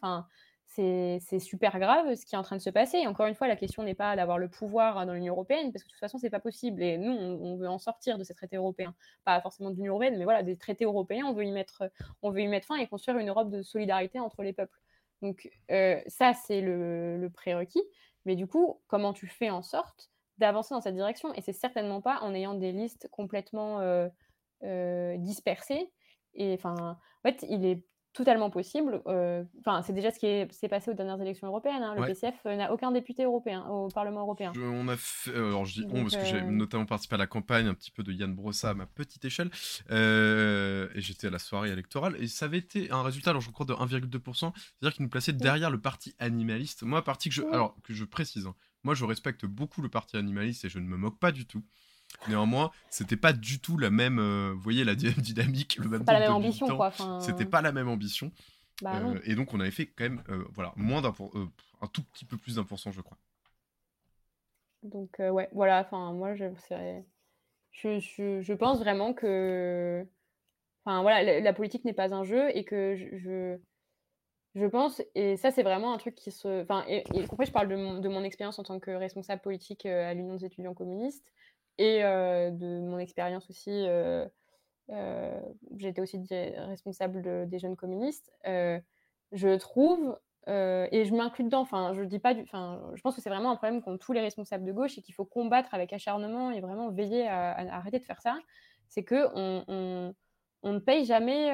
C'est super grave ce qui est en train de se passer. Et encore une fois, la question n'est pas d'avoir le pouvoir dans l'Union européenne, parce que de toute façon, c'est pas possible. Et nous, on, veut en sortir de ces traités européens. Pas forcément de l'Union européenne, mais voilà, des traités européens, on veut, y mettre, on veut y mettre fin et construire une Europe de solidarité entre les peuples. Donc, euh, ça, c'est le, prérequis. Mais du coup, comment tu fais en sorte d'avancer dans cette direction? Et c'est certainement pas en ayant des listes complètement dispersées. Et enfin, en fait, il est totalement possible. Euh, enfin, c'est déjà ce qui s'est passé aux dernières élections européennes. Hein. Le PCF euh, n'a aucun député européen au Parlement européen. on a fait, euh, alors je dis on parce que j'ai notamment participé à la campagne un petit peu de Yann Brossa à ma petite échelle, et j'étais à la soirée électorale et ça avait été un résultat, alors je crois de 1,2%, c'est-à-dire qu'il nous plaçait derrière le parti animaliste. Moi, parti que je, alors que je précise, hein, moi je respecte beaucoup le parti animaliste et je ne me moque pas du tout. Néanmoins, c'était pas du tout la même, euh, vous voyez, la dynamique, le même. Pas la même ambition, quoi. C'était pas la même ambition. Bah, euh, et donc, on avait fait quand même, euh, voilà, moins d'un, un tout petit peu plus d'un pour cent, je crois. Donc, ouais, voilà. Enfin, moi, je, je, je, je, pense vraiment que, enfin, voilà, la, politique n'est pas un jeu et que je, je, pense, et ça, c'est vraiment un truc qui se, enfin, et, compris, je parle de mon, de mon expérience en tant que responsable politique à l'Union des étudiants communistes et euh, de mon expérience aussi. Euh, euh, j'étais aussi responsable des jeunes communistes. je trouve et je m'inclus dedans. Enfin, je dis pas du. Enfin, je pense que c'est vraiment un problème qu'ont tous les responsables de gauche et qu'il faut combattre avec acharnement et vraiment veiller à, arrêter de faire ça. C'est que on, on, ne paye jamais.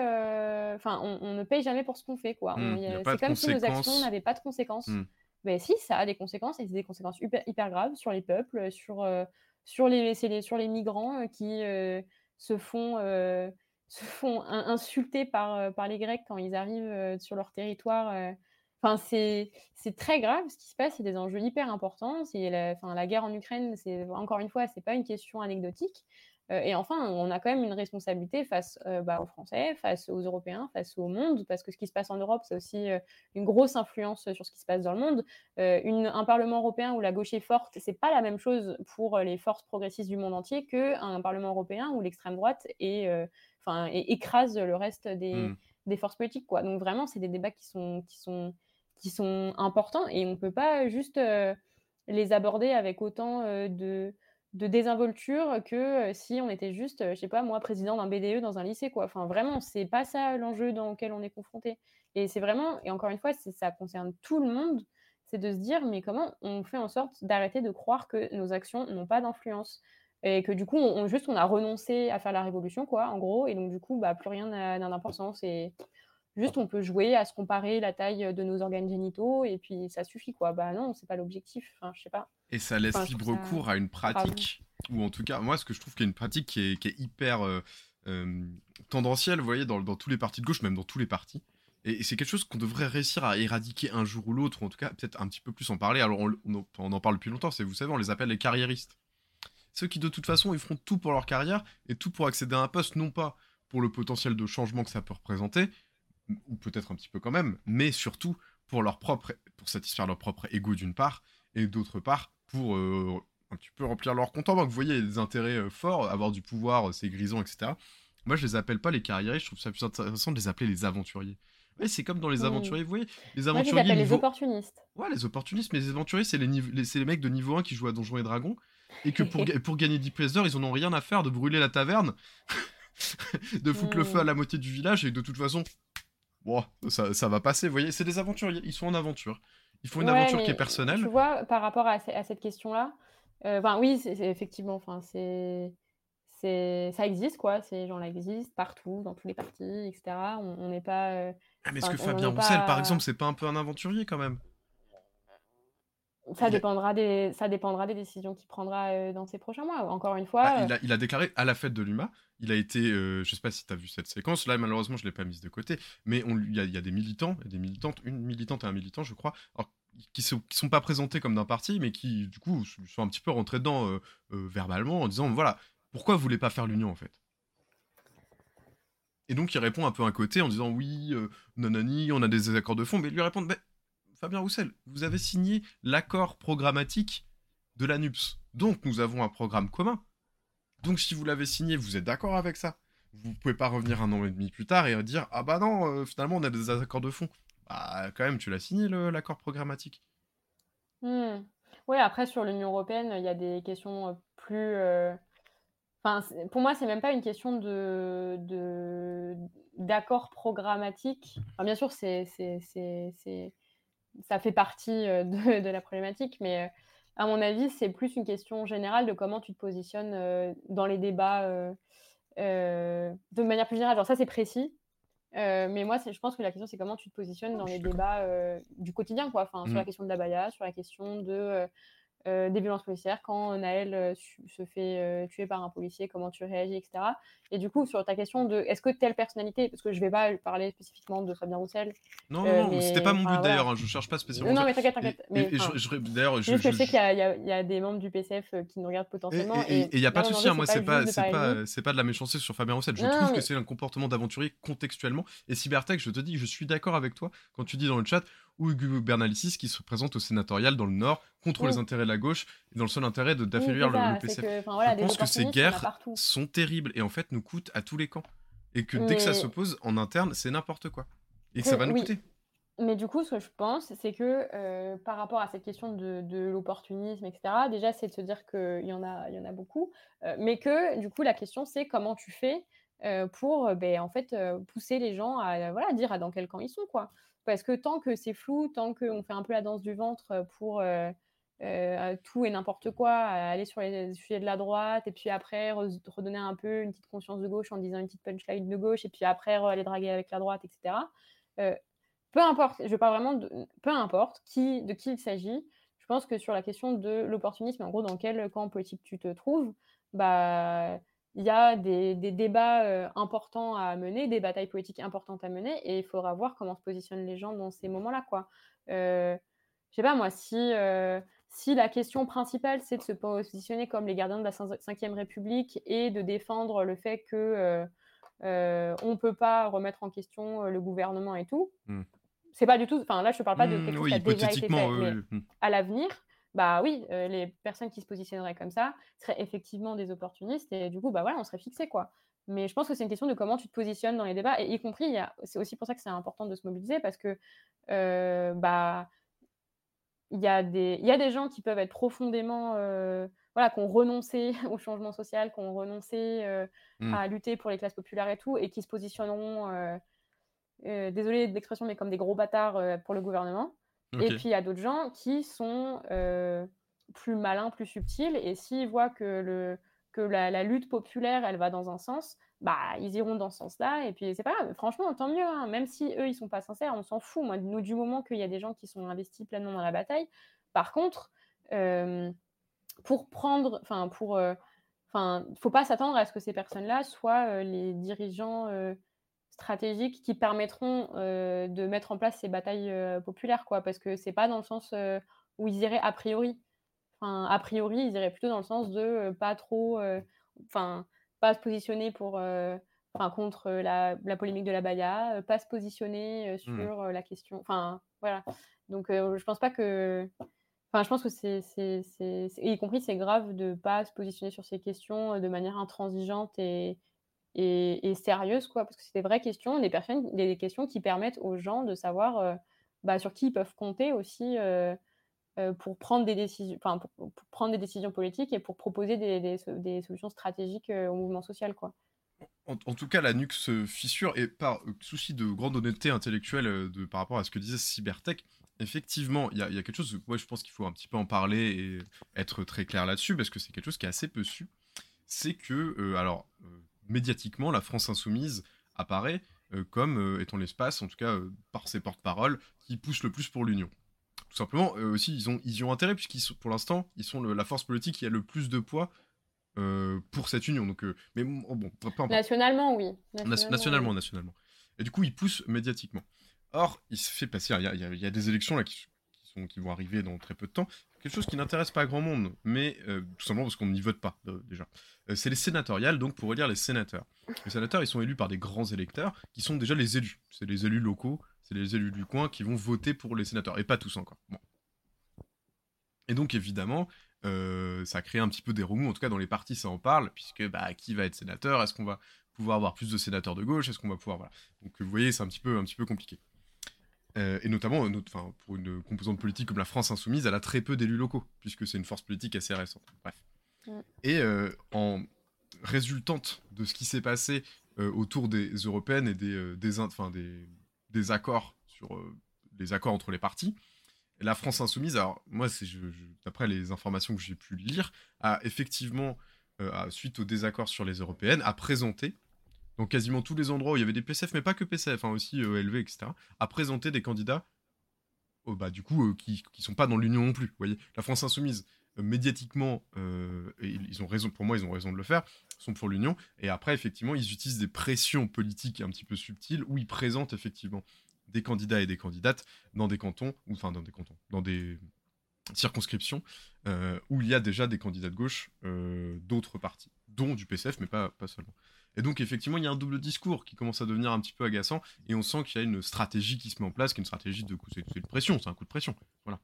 Enfin, on, ne paye jamais pour ce qu'on fait, quoi. Mmh, c'est comme si nos actions n'avaient pas de conséquences. Mmh. Ben si, ça a des conséquences et c'est des conséquences hyper, hyper graves sur les peuples, sur sur les, les, sur les migrants euh, qui euh, se font, euh, se font insulter par, par les Grecs quand ils arrivent sur leur territoire. Enfin, c'est très grave ce qui se passe, c'est des enjeux hyper importants. La, enfin, la guerre en Ukraine, c'est encore une fois, c'est pas une question anecdotique. Euh, et enfin, on a quand même une responsabilité face euh, bah, aux Français, face aux Européens, face au monde, parce que ce qui se passe en Europe, c'est aussi euh, une grosse influence sur ce qui se passe dans le monde. Une, un Parlement européen où la gauche est forte, c'est pas la même chose pour les forces progressistes du monde entier qu'un Parlement européen où l'extrême droite est, enfin, écrase le reste des, hmm. des, forces politiques. Quoi. Donc vraiment, c'est des débats qui sont, qui sont, qui sont importants et on peut pas juste les aborder avec autant de de désinvolture que euh, si on était juste, euh, je sais pas, moi, président d'un BDE dans un lycée, quoi. Enfin, vraiment, c'est pas ça l'enjeu dans lequel on est confronté. Et c'est vraiment, et encore une fois, ça concerne tout le monde, c'est de se dire, mais comment on fait en sorte d'arrêter de croire que nos actions n'ont pas d'influence? Et que du coup, on, juste, on a renoncé à faire la révolution, quoi, en gros, et donc du coup, bah, plus rien n'a d'importance. Et juste, on peut jouer à se comparer la taille de nos organes génitaux, et puis ça suffit, quoi. Bah non, c'est pas l'objectif. Enfin, je sais pas. Et ça laisse libre cours à une pratique, ou en tout cas, moi, ce que je trouve qu'il y a une pratique qui est, hyper euh, euh, tendancielle, vous voyez, dans, tous les partis de gauche, même dans tous les partis. Et, c'est quelque chose qu'on devrait réussir à éradiquer un jour ou l'autre, ou en tout cas, peut-être un petit peu plus en parler. Alors, on, en parle depuis longtemps, c'est, vous savez, on les appelle les carriéristes. Ceux qui, de toute façon, ils feront tout pour leur carrière et tout pour accéder à un poste, non pas pour le potentiel de changement que ça peut représenter, ou peut-être un petit peu quand même, mais surtout pour leur propre, pour satisfaire leur propre ego d'une part, et d'autre part pour euh, un petit peu remplir leur compte en banque. Vous voyez, des intérêts euh, forts, avoir du pouvoir, euh, c'est grisant, etc. Moi, je les appelle pas les carrières, je trouve ça plus intéressant de les appeler les aventuriers. Ouais, c'est comme dans les mmh. aventuriers, vous voyez, les aventuriers. Moi, je les opportunistes. Ouais, les opportunistes, mais les aventuriers, c'est les, les, mecs de niveau 1 qui jouent à Donjons et Dragons, et que pour, pour gagner 10 pièces d'or, ils en ont rien à faire de brûler la taverne, de foutre le feu à la moitié du village, et de toute façon, bon, ça, ça va passer, vous voyez, c'est des aventuriers, ils sont en aventure. Il faut une aventure qui est personnelle. Tu vois, par rapport à, cette question-là, euh, oui, c'est effectivement, enfin c'est ça existe quoi, ces gens-là existent partout, dans tous les partis, etc. On n'est pas. Euh, ah, mais est-ce que Fabien Roussel, par exemple, c'est pas un peu un aventurier quand même? Ça dépendra, des, ça dépendra des décisions qu'il prendra euh, dans ces prochains mois. Encore une fois. Ah, il, a, il, a, déclaré à la fête de l'UMA, il a été. Euh, je sais pas si tu as vu cette séquence, là malheureusement je l'ai pas mise de côté, mais il y, y, a des militants, et des militantes, une militante et un militant, je crois, alors, qui, sont, qui sont pas présentés comme d'un parti, mais qui du coup sont un petit peu rentrés dedans euh, verbalement en disant voilà, pourquoi vous voulez pas faire l'union en fait? Et donc il répond un peu à côté en disant oui, nanani, on a des accords de fond, mais lui répondre mais Fabien Roussel, vous avez signé l'accord programmatique de l'ANUPS. Donc nous avons un programme commun. Donc si vous l'avez signé, vous êtes d'accord avec ça. Vous pouvez pas revenir un an et demi plus tard et dire ah bah non, euh, finalement on a des accords de fond. Bah quand même, tu l'as signé l'accord programmatique. Hmm. Oui, après sur l'Union européenne, il y a des questions euh, plus. Euh, enfin, pour moi, c'est même pas une question de d'accord programmatique. bien sûr, c'est ça fait partie euh, de, la problématique, mais à mon avis, c'est plus une question générale de comment tu te positionnes dans les débats de manière plus générale. Genre, ça, c'est précis. mais moi, je pense que la question, c'est comment tu te positionnes dans les débats du quotidien, quoi. Enfin, sur la mmh. question de la baya, sur la question de euh, des violences policières, quand Naël euh, se fait euh, tuer par un policier, comment tu réagis, etc. Et du coup, sur ta question de est-ce que telle personnalité, parce que je vais pas parler spécifiquement de Fabien Roussel. Non, non, non c'était pas mon but d'ailleurs, hein, je cherche pas spécialement. Non, mais t'inquiète, t'inquiète. D'ailleurs, je, je, sais qu'il y, a des membres du PCF qui nous regardent potentiellement. Et il n'y a pas de souci, hein, moi, c'est pas, pas, c'est pas de la méchanceté sur Fabien Roussel. Je trouve que c'est un comportement d'aventurier contextuellement. Et Cybertech, je te dis, je suis d'accord avec toi quand tu dis dans le chat ou Hugo Bernalicis qui se présente au sénatorial dans le Nord contre les intérêts de la gauche et dans le seul intérêt de d'affaiblir le, PCF. je pense que ces guerres sont terribles et en fait nous coûtent à tous les camps. Et que dès que ça se pose en interne, c'est n'importe quoi. Et que ça va nous coûter. Mais du coup, ce que je pense, c'est que euh, par rapport à cette question de, de l'opportunisme, etc., déjà, c'est de se dire qu'il y, en a, y en a beaucoup, euh, mais que du coup, la question, c'est comment tu fais euh, pour ben, en fait, pousser les gens à voilà, dire dans quel camp ils sont. quoi. Parce que tant que c'est flou, tant qu'on fait un peu la danse du ventre pour euh, euh, tout et n'importe quoi, aller sur les sujets de la droite, et puis après redonner un peu une petite conscience de gauche en disant une petite punchline de gauche, et puis après aller draguer avec la droite, etc. Euh, peu importe, je parle vraiment de peu importe qui, de qui il s'agit. Je pense que sur la question de l'opportunisme, en gros, dans quel camp politique tu te trouves, bah il y a des, débats euh, importants à mener, des batailles politiques importantes à mener, et il faudra voir comment se positionnent les gens dans ces moments-là. quoi. Euh, je sais pas moi, si, euh, si la question principale c'est de se positionner comme les gardiens de la Ve République et de défendre le fait que euh, on peut pas remettre en question le gouvernement et tout, hmm. c'est pas du tout. Enfin là, je ne parle pas de hmm, quelque chose qui a déjà été fait, mais hmm. à l'avenir, bah oui, euh, les personnes qui se positionneraient comme ça seraient effectivement des opportunistes et du coup, bah voilà, on serait fixé quoi. Mais je pense que c'est une question de comment tu te positionnes dans les débats et y compris, c'est aussi pour ça que c'est important de se mobiliser parce que euh, bah il y, a des, y a des gens qui peuvent être profondément, euh, voilà, qui ont renoncé au changement social, qui ont renoncé mmh. à lutter pour les classes populaires et tout, et qui se positionneront, désolé de l'expression, mais comme des gros bâtards pour le gouvernement. Et puis il y a d'autres gens qui sont euh, plus malins, plus subtils, et s'ils voient que, le, que la, lutte populaire, elle va dans un sens, bah ils iront dans ce sens-là, et puis c'est pas grave, franchement, tant mieux, hein. même si eux, ils sont pas sincères, on s'en fout, moi, nous, du moment qu'il y a des gens qui sont investis pleinement dans la bataille. Par contre, euh, pour prendre, enfin, pour... Euh, enfin, faut pas s'attendre à ce que ces personnes-là soient les dirigeants stratégiques qui permettront euh, de mettre en place ces batailles euh, populaires, quoi, parce que c'est pas dans le sens euh, où ils iraient a priori. Enfin, a priori, ils iraient plutôt dans le sens de pas trop, enfin, pas se positionner pour, enfin, contre la, la, polémique de la Baïa, pas se positionner mmh. sur la question, enfin, voilà. Donc, je pense pas que, enfin, je pense que c'est, y compris, c'est grave de pas se positionner sur ces questions de manière intransigeante et, et, sérieuse, quoi, parce que c'est des vraies questions, des, personnes, des questions qui permettent aux gens de savoir euh, bah, sur qui ils peuvent compter aussi euh, euh, pour, prendre des décisions, pour, prendre des décisions politiques et pour proposer des, solutions stratégiques au mouvement social. Quoi. En, tout cas, la nuque se fissure et par souci de grande honnêteté intellectuelle de, par rapport à ce que disait Cybertech, effectivement, il y, y, a quelque chose, moi je pense qu'il faut un petit peu en parler et être très clair là-dessus parce que c'est quelque chose qui est assez peu su. C'est que, alors, médiatiquement, la France insoumise apparaît euh, comme euh, étant l'espace, en tout cas euh, par ses porte-paroles, qui pousse le plus pour l'union. Tout simplement, aussi, ils, ont, ils y ont intérêt, puisqu'ils pour l'instant, ils sont la force politique qui a le plus de poids pour cette union. Donc, mais bon, Nationalement, oui. Nationalement, nationalement, Et du coup, ils poussent médiatiquement. Or, il se fait passer, il y a, il y a des élections là qui, qui vont arriver dans très peu de temps, quelque chose qui n'intéresse pas grand monde, mais euh, tout simplement parce qu'on n'y vote pas euh, déjà. Euh, c'est les sénatoriales, donc pour élire les sénateurs. Les sénateurs, ils sont élus par des grands électeurs qui sont déjà les élus. C'est les élus locaux, c'est les élus du coin qui vont voter pour les sénateurs, et pas tous encore. Bon. Et donc évidemment, ça crée un petit peu des remous, en tout cas dans les partis ça en parle, puisque bah, qui va être sénateur? Est-ce qu'on va pouvoir avoir plus de sénateurs de gauche? Est-ce qu'on va pouvoir... Voilà. Donc vous voyez, c'est un petit peu, un petit peu compliqué. Euh, et notamment, enfin, pour une composante politique comme la France insoumise, elle a très peu d'élus locaux, puisque c'est une force politique assez récente. Bref. Et euh, en résultante de ce qui s'est passé euh, autour des européennes et des, des, enfin, des, des accords sur les accords entre les partis, la France insoumise, alors moi, c'est d'après les informations que j'ai pu lire, a effectivement, suite au désaccord sur les européennes, a présenté, dans quasiment tous les endroits où il y avait des PCF, mais pas que PCF, hein, aussi ELV, etc., a présenté des candidats, oh, bah, du coup, qui ne sont pas dans l'Union non plus. Vous voyez, la France insoumise, médiatiquement, ils ont raison, pour moi, ils ont raison de le faire, sont pour l'Union. Et après, effectivement, ils utilisent des pressions politiques un petit peu subtiles où ils présentent effectivement des candidats et des candidates dans des cantons, ou enfin dans des cantons, dans des circonscriptions euh, où il y a déjà des candidats de gauche euh, d'autres partis, dont du PCF, mais pas seulement. Et donc, effectivement, il y a un double discours qui commence à devenir un petit peu agaçant, et on sent qu'il y a une stratégie qui se met en place, qui est une stratégie de coup, c'est de pression, c'est un coup de pression. Voilà.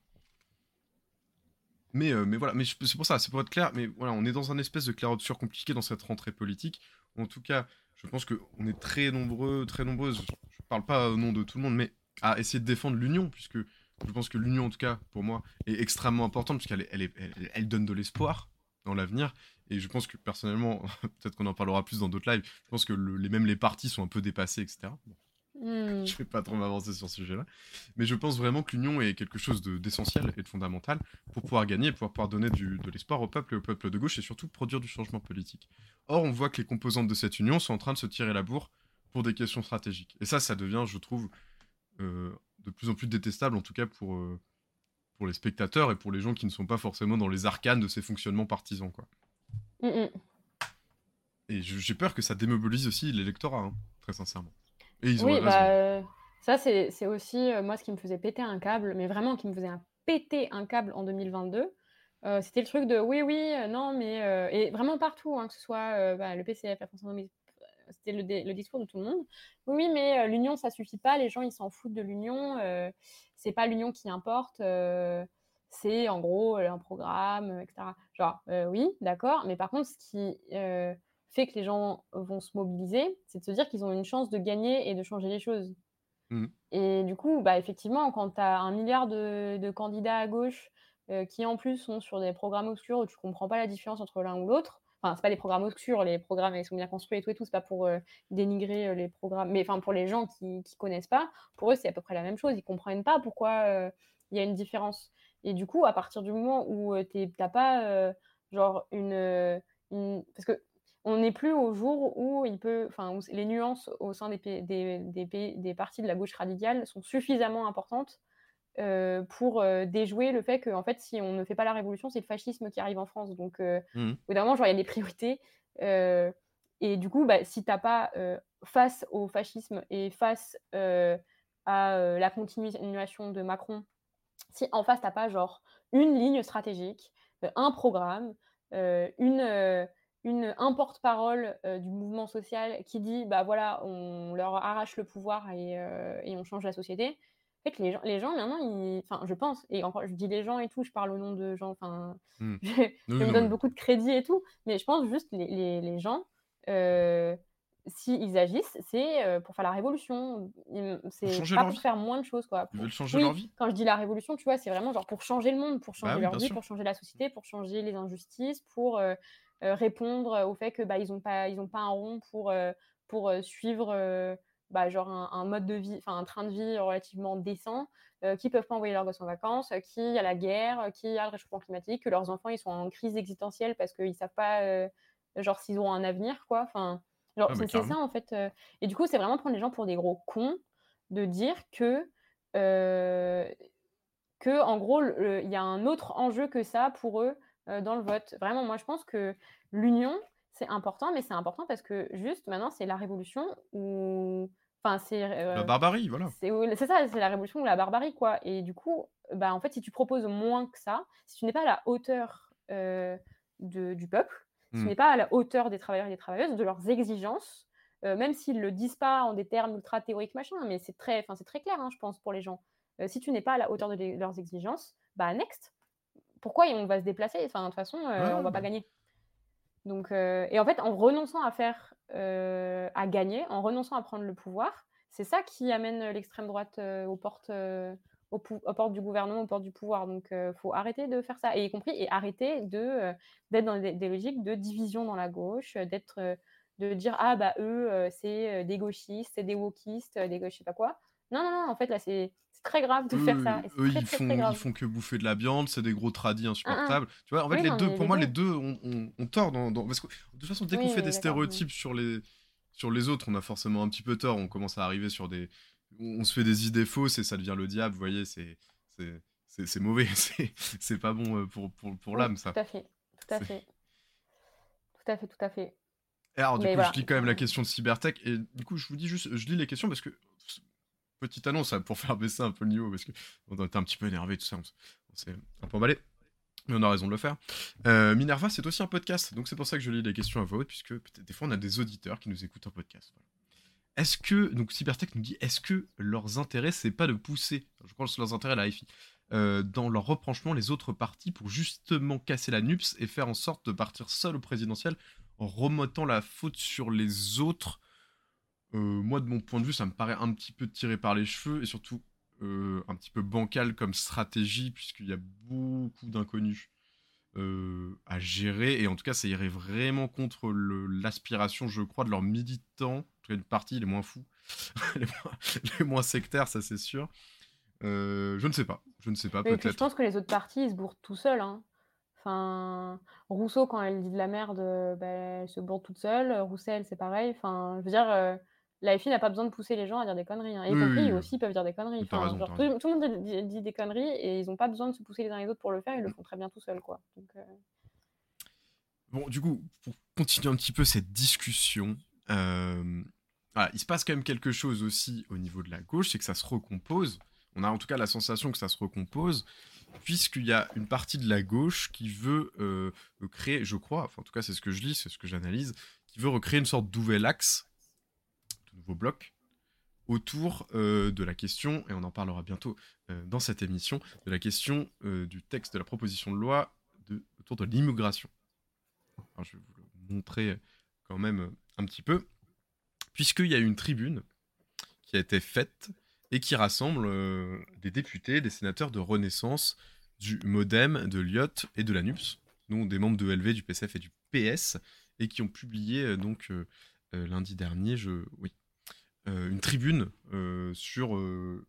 Mais, euh, mais voilà, mais c'est pour ça, c'est pour être clair, mais voilà, on est dans un espèce de clair-obscur compliqué dans cette rentrée politique. En tout cas, je pense qu'on est très nombreux, très nombreuses, je parle pas au nom de tout le monde, mais à essayer de défendre l'union, puisque je pense que l'union, en tout cas, pour moi, est extrêmement importante, puisqu'elle elle, elle, donne de l'espoir dans l'avenir. Et je pense que personnellement, peut-être qu'on en parlera plus dans d'autres lives, je pense que les, même les partis sont un peu dépassés, etc. Hmm. Je vais pas trop m'avancer sur ce sujet-là. Mais je pense vraiment que l'union est quelque chose d'essentiel et de fondamental pour pouvoir gagner et pouvoir, pouvoir donner du, de l'espoir au peuple et au peuple de gauche et surtout produire du changement politique. Or, on voit que les composantes de cette union sont en train de se tirer la bourre pour des questions stratégiques. Et ça, ça devient, je trouve, euh, de plus en plus détestable, en tout cas pour, euh, pour les spectateurs et pour les gens qui ne sont pas forcément dans les arcanes de ces fonctionnements partisans. Quoi. Mm, mm. Et j'ai peur que ça démobilise aussi l'électorat, hein, très sincèrement. Et ils ont oui, bah, euh, ça, c'est aussi moi ce qui me faisait péter un câble, mais vraiment qui me faisait un, péter un câble en 2022. C'était le truc de oui, oui, non, mais. et vraiment partout, hein, que ce soit bah, le PCF, la France Insoumise, c'était le, discours de tout le monde. Oui, mais euh, l'union, ça suffit pas. Les gens, ils s'en foutent de l'union. Euh, c'est pas l'union qui importe. Euh, c'est en gros un programme, etc. Genre, oui, d'accord. Mais par contre, ce qui fait que les gens vont se mobiliser, c'est de se dire qu'ils ont une chance de gagner et de changer les choses. Mmh. Et du coup, bah, effectivement, quand tu as un milliard de, de candidats à gauche qui en plus sont sur des programmes obscurs où tu comprends pas la différence entre l'un ou l'autre, enfin c'est pas des programmes obscurs, les programmes ils sont bien construits et tout et tout, c'est pas pour euh, dénigrer euh, les programmes, mais enfin pour les gens qui, qui connaissent pas, pour eux c'est à peu près la même chose, ils comprennent pas pourquoi euh, il y a une différence. Et du coup, à partir du moment où tu t'as pas genre une, parce que on n'est plus au jour où il peut, enfin les nuances au sein des, des, des, des partis de la gauche radicale sont suffisamment importantes euh, pour euh, déjouer le fait que en fait si on ne fait pas la révolution c'est le fascisme qui arrive en France donc euh, mmh. évidemment genre il y a des priorités et du coup bah, si t'as pas face au fascisme et face à la continuation de Macron si en face t'as pas genre une ligne stratégique un programme une une, un porte-parole du mouvement social qui dit bah voilà on leur arrache le pouvoir et, et on change la société fait que les gens, les gens maintenant, enfin, je pense, et encore, je dis les gens et tout, je parle au nom de gens, enfin, mmh. je, me donne beaucoup de crédit et tout, mais je pense juste les, les, les gens, euh, s'ils agissent, c'est euh, pour faire la révolution. C'est pas pour faire moins de choses, quoi. Ils veulent changer leur vie. Quand je dis la révolution, tu vois, c'est vraiment genre pour changer le monde, pour changer bah leur vie, pour changer la société, pour changer les injustices, pour euh, répondre au fait que bah, ils n'ont pas, ils ont pas un rond pour, pour suivre bah, genre un, mode de vie, enfin un train de vie relativement décent, euh, qui peuvent pas envoyer leurs gosses en vacances, euh, qui a la guerre, euh, qui a le réchauffement climatique, que leurs enfants ils sont en crise existentielle parce qu'ils savent pas genre s'ils auront un avenir quoi. Enfin, genre ah, c'est ça en fait. Et du coup c'est vraiment prendre les gens pour des gros cons de dire que que en gros il y a un autre enjeu que ça pour eux dans le vote. Vraiment moi je pense que l'union c'est important, mais c'est important parce que juste maintenant, c'est la révolution ou Enfin, c'est. la euh, barbarie, voilà. C'est ça, c'est la révolution ou la barbarie, quoi. Et du coup, bah, en fait, si tu proposes moins que ça, si tu n'es pas à la hauteur euh, de, du peuple, si tu hmm. n'es pas à la hauteur des travailleurs et des travailleuses, de leurs exigences, euh, même s'ils ne le disent pas en des termes ultra théoriques, machin, mais c'est très, très clair, hein, je pense, pour les gens. si tu n'es pas à la hauteur de leurs exigences, bah, next. Pourquoi on va se déplacer? Enfin, de toute façon, on ne va pas gagner. Donc, euh, et en fait, en renonçant à faire, euh, à gagner, en renonçant à prendre le pouvoir, c'est ça qui amène l'extrême droite euh, aux portes, aux, portes du gouvernement, aux portes du pouvoir. Donc, il faut arrêter de faire ça, et y compris et arrêter de d'être dans des, logiques de division dans la gauche, d'être, de dire ah bah eux c'est des gauchistes, c'est des wokistes, des gauches, je sais pas quoi. Non, non, non, en fait là c'est très grave de faire ça. Eux, ils, font, ils font que bouffer de la viande, c'est des gros tradis insupportables. Tu vois, en fait, les deux, pour moi, les deux ont, tort. Dans, Parce que, de toute façon, dès qu'on fait des stéréotypes sur, les, sur les autres, on a forcément un petit peu tort. On commence à arriver sur des. On se fait des idées fausses et ça devient le diable, vous voyez, c'est. C'est mauvais, c'est pas bon euh, pour, pour, pour l'âme, ça. Tout à fait, tout à fait. Tout à fait, tout à fait. alors, du coup, je lis quand même la question de cybertech. Et du coup, je vous dis juste, je lis les questions parce que petite annonce hein, pour faire baisser un peu le niveau parce qu'on était un petit peu énervé, tout ça. On, s'est un peu emballé. Mais on a raison de le faire. Euh, Minerva, c'est aussi un podcast, donc c'est pour ça que je lis les questions à voix haute, puisque des fois on a des auditeurs qui nous écoutent en podcast. Est-ce que, donc Cybertech nous dit, est-ce que leurs intérêts, c'est pas de pousser, je crois que leurs intérêts, la FI, euh, dans leur reprochement les autres partis pour justement casser la NUPS et faire en sorte de partir seul au présidentiel en remontant la faute sur les autres moi, de mon point de vue, ça me paraît un petit peu tiré par les cheveux et surtout euh, un petit peu bancal comme stratégie, puisqu'il y a beaucoup d'inconnus euh, à gérer. Et en tout cas, ça irait vraiment contre l'aspiration, je crois, de leurs militants, en tout cas une partie, les moins fous, les, moins, sectaires, ça c'est sûr. je ne sais pas, je ne sais pas, peut-être. Je pense que les autres partis, ils se bourrent tout seuls. Hein. Enfin, Rousseau, quand elle dit de la merde, bah, elle se bourre toute seule. Roussel, c'est pareil. Enfin, je veux dire, la FI n'a pas besoin de pousser les gens à dire des conneries. Hein. Et compris, aussi peuvent dire des conneries. tout, le monde dit, des conneries et ils n'ont pas besoin de se pousser les uns les autres pour le faire, ils le font très bien tout seuls. Quoi. Euh, bon, du coup, pour continuer un petit peu cette discussion, euh, il se passe quand même quelque chose aussi au niveau de la gauche, c'est que ça se recompose. On a en tout cas la sensation que ça se recompose, puisqu'il y a une partie de la gauche qui veut euh, créer, je crois, enfin en tout cas c'est ce que je lis, c'est ce que j'analyse, qui veut recréer une sorte d'ouvel axe nouveau bloc autour euh, de la question, et on en parlera bientôt euh, dans cette émission, de la question euh, du texte de la proposition de loi de, autour de l'immigration. je vais vous le montrer quand même un petit peu, puisqu'il y a une tribune qui a été faite et qui rassemble des députés, des sénateurs de Renaissance, du Modem, de l'IOT et de l'ANUPS, dont des membres de LV, du PCF et du PS, et qui ont publié donc lundi dernier, je, oui, une tribune euh, sur euh,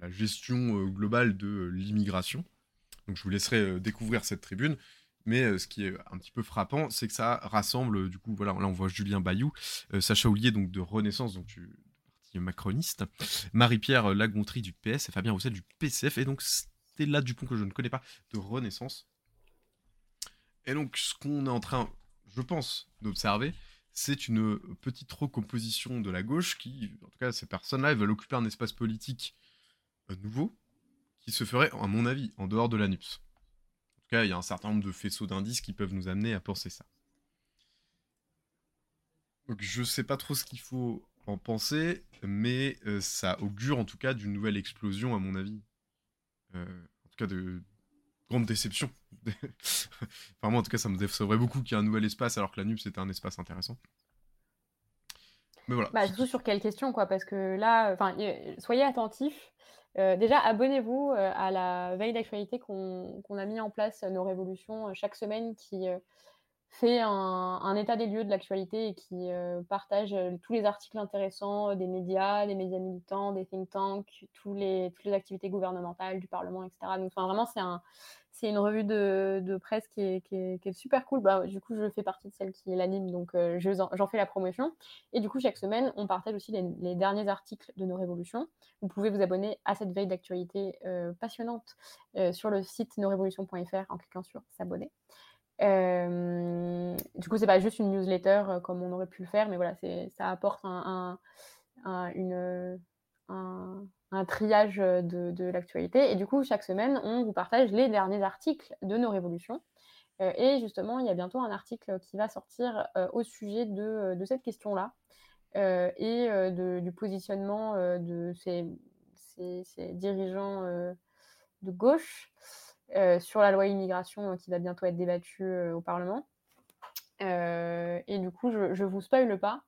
la gestion globale de l'immigration. Donc je vous laisserai découvrir cette tribune. Mais ce qui est un petit peu frappant, c'est que ça rassemble, du coup, voilà, là on voit Julien Bayou, Sacha Oulier donc de Renaissance, donc du parti macroniste, Marie-Pierre Lagontry du PS et Fabien Roussel du PCF, et donc Stella Dupont que je ne connais pas de Renaissance. Et donc ce qu'on est en train, je pense, d'observer, c'est une petite recomposition de la gauche qui, en tout cas, ces personnes-là, veulent occuper un espace politique euh, nouveau qui se ferait, à mon avis, en dehors de l'ANUPS. En tout cas, il y a un certain nombre de faisceaux d'indices qui peuvent nous amener à penser ça. Donc, je sais pas trop ce qu'il faut en penser, mais euh, ça augure en tout cas d'une nouvelle explosion, à mon avis. Euh, en tout cas, de, grande déception. enfin, moi, en tout cas, ça me décevrait beaucoup qu'il y ait un nouvel espace alors que la NUP, c'était un espace intéressant. Mais voilà. Bah, surtout sur quelle question, quoi, parce que là, soyez attentifs. Euh, déjà, abonnez-vous euh, à la veille d'actualité qu'on a mis en place, nos révolutions, euh, chaque semaine, qui fait un, état des lieux de l'actualité et qui partage tous les articles intéressants des médias, des médias militants, des think tanks, tous les, toutes les activités gouvernementales, du Parlement, etc. Donc, vraiment, c'est un, c'est une revue de, presse qui est, super cool. Bah, du coup, je fais partie de celle qui l'anime, donc euh, j'en fais la promotion. Et du coup, chaque semaine, on partage aussi les, derniers articles de nos révolutions. Vous pouvez vous abonner à cette veille d'actualité euh, passionnante euh, sur le site nosrévolutions.fr en cliquant sur s'abonner. Du coup, c'est pas juste une newsletter comme on aurait pu le faire, mais voilà, ça apporte un, un, un triage euh, de, l'actualité. Et du coup, chaque semaine, on vous partage les derniers articles de nos révolutions. Euh, et justement, il y a bientôt un article qui va sortir euh, au sujet de, cette question-là et du positionnement de ces, dirigeants de gauche sur la loi immigration qui va bientôt être débattue au Parlement. et du coup, je ne vous spoile pas,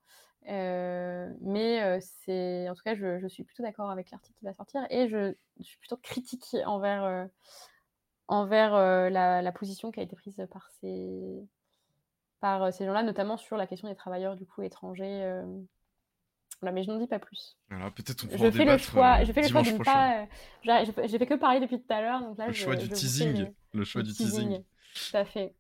euh, mais euh, en tout cas, je, suis plutôt d'accord avec l'article qui va sortir et je, suis plutôt critique envers, euh, la, position qui a été prise par ces, par ces gens-là, notamment sur la question des travailleurs du coup étrangers Voilà, mais je n'en dis pas plus. Alors peut-être on Je fais le choix, euh, je fais le choix de ne pas. euh, j'ai- fait que parler depuis tout à l'heure, donc là Le je, choix je du fais teasing. le- choix du teasing. Tout à fait.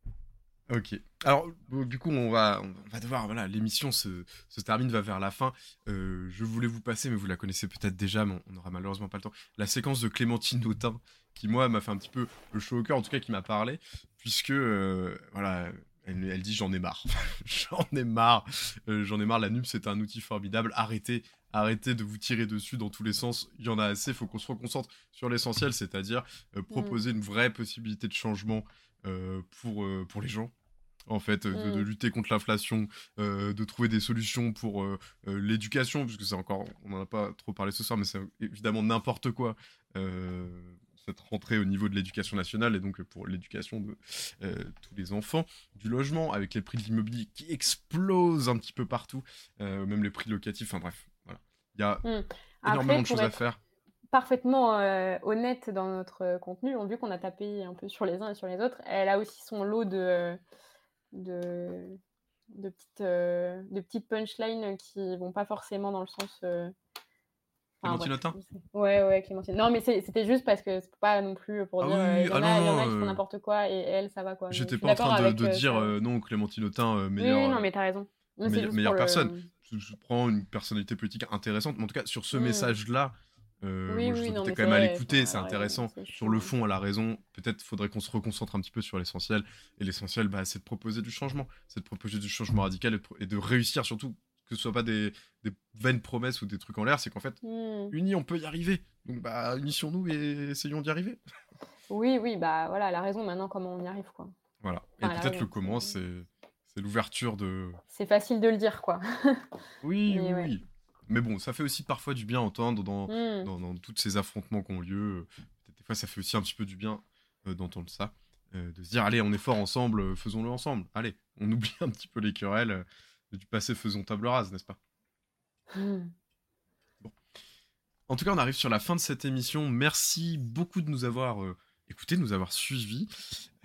Ok. Alors, du coup, on va, on va devoir. Voilà, l'émission se, se termine, va vers la fin. Euh, je voulais vous passer, mais vous la connaissez peut-être déjà, mais on n'aura malheureusement pas le temps. La séquence de Clémentine Autain, qui, moi, m'a fait un petit peu le chaud au cœur, en tout cas, qui m'a parlé, puisque, euh, voilà. Elle, elle dit j'en ai marre, j'en ai marre, Euh, j'en ai marre. La NUP c'est un outil formidable. Arrêtez, arrêtez de vous tirer dessus dans tous les sens. Il y en a assez. Il faut qu'on se reconcentre sur l'essentiel, c'est-à-dire euh, proposer une vraie possibilité de changement euh, pour pour les gens en fait, de, de Mm. lutter contre l'inflation, euh, de trouver des solutions pour euh, euh, l'éducation, puisque c'est encore, on n'en a pas trop parlé ce soir, mais c'est évidemment n'importe quoi, cette rentrée au niveau de l'éducation nationale, et donc euh, pour l'éducation de euh, tous les enfants, du logement, avec les prix de l'immobilier qui explosent un petit peu partout, euh, même les prix locatifs, enfin bref, voilà. Il y a Mm. énormément de choses à faire. parfaitement euh, honnête dans notre contenu, on, vu qu'on a tapé un peu sur les uns et sur les autres, elle a aussi son lot de, de, de petites, de petites punchlines qui vont pas forcément dans le sens. Euh, enfin, Clémentine Autain c'est- Ouais, ouais, Clémentine. Non, mais c'était juste parce que c'est pas non plus pour Ah dire. oui, euh, oui, il y en ah il y en a non, qui font euh, n'importe quoi et elle, ça va quoi. J'étais pas en train de, euh, dire euh, non, Clémentine Autain, euh, meilleure, oui, non, mais t'as raison. Non, meilleure, juste meilleure pour le- personne. Je, prends une personnalité politique intéressante, mais en tout cas, sur ce Mm. message-là, euh, Oui, non, quand même à l'écouter, c'est ouais, intéressant. Sur le fond, elle a raison. Peut-être faudrait qu'on se reconcentre un petit peu sur l'essentiel. Et l'essentiel, bah, c'est de proposer du changement. C'est de proposer du changement radical et de, pro- et de réussir surtout que ce soit pas des, des vaines promesses ou des trucs en l'air, c'est qu'en fait, Mm. unis, on peut y arriver. Donc, bah, unissons-nous et essayons d'y arriver. Oui, oui, bah voilà, elle a raison maintenant comment on y arrive quoi. Voilà. Enfin, et peut-être le comment, c'est- l'ouverture de, C'est facile de le dire quoi. Oui, Mais oui, ouais. oui. Mais bon, ça fait aussi parfois du bien à entendre dans, Mm. dans, dans tous ces affrontements qui ont lieu. des fois, ça fait aussi un petit peu du bien euh, d'entendre ça. euh, de se dire, allez, on est fort ensemble, euh, faisons-le ensemble. Allez, on oublie un petit peu les querelles du passé, faisons table rase, n'est-ce pas? Mm. En tout cas, on arrive sur la fin de cette émission. Merci beaucoup de nous avoir euh, écoutés, de nous avoir suivis.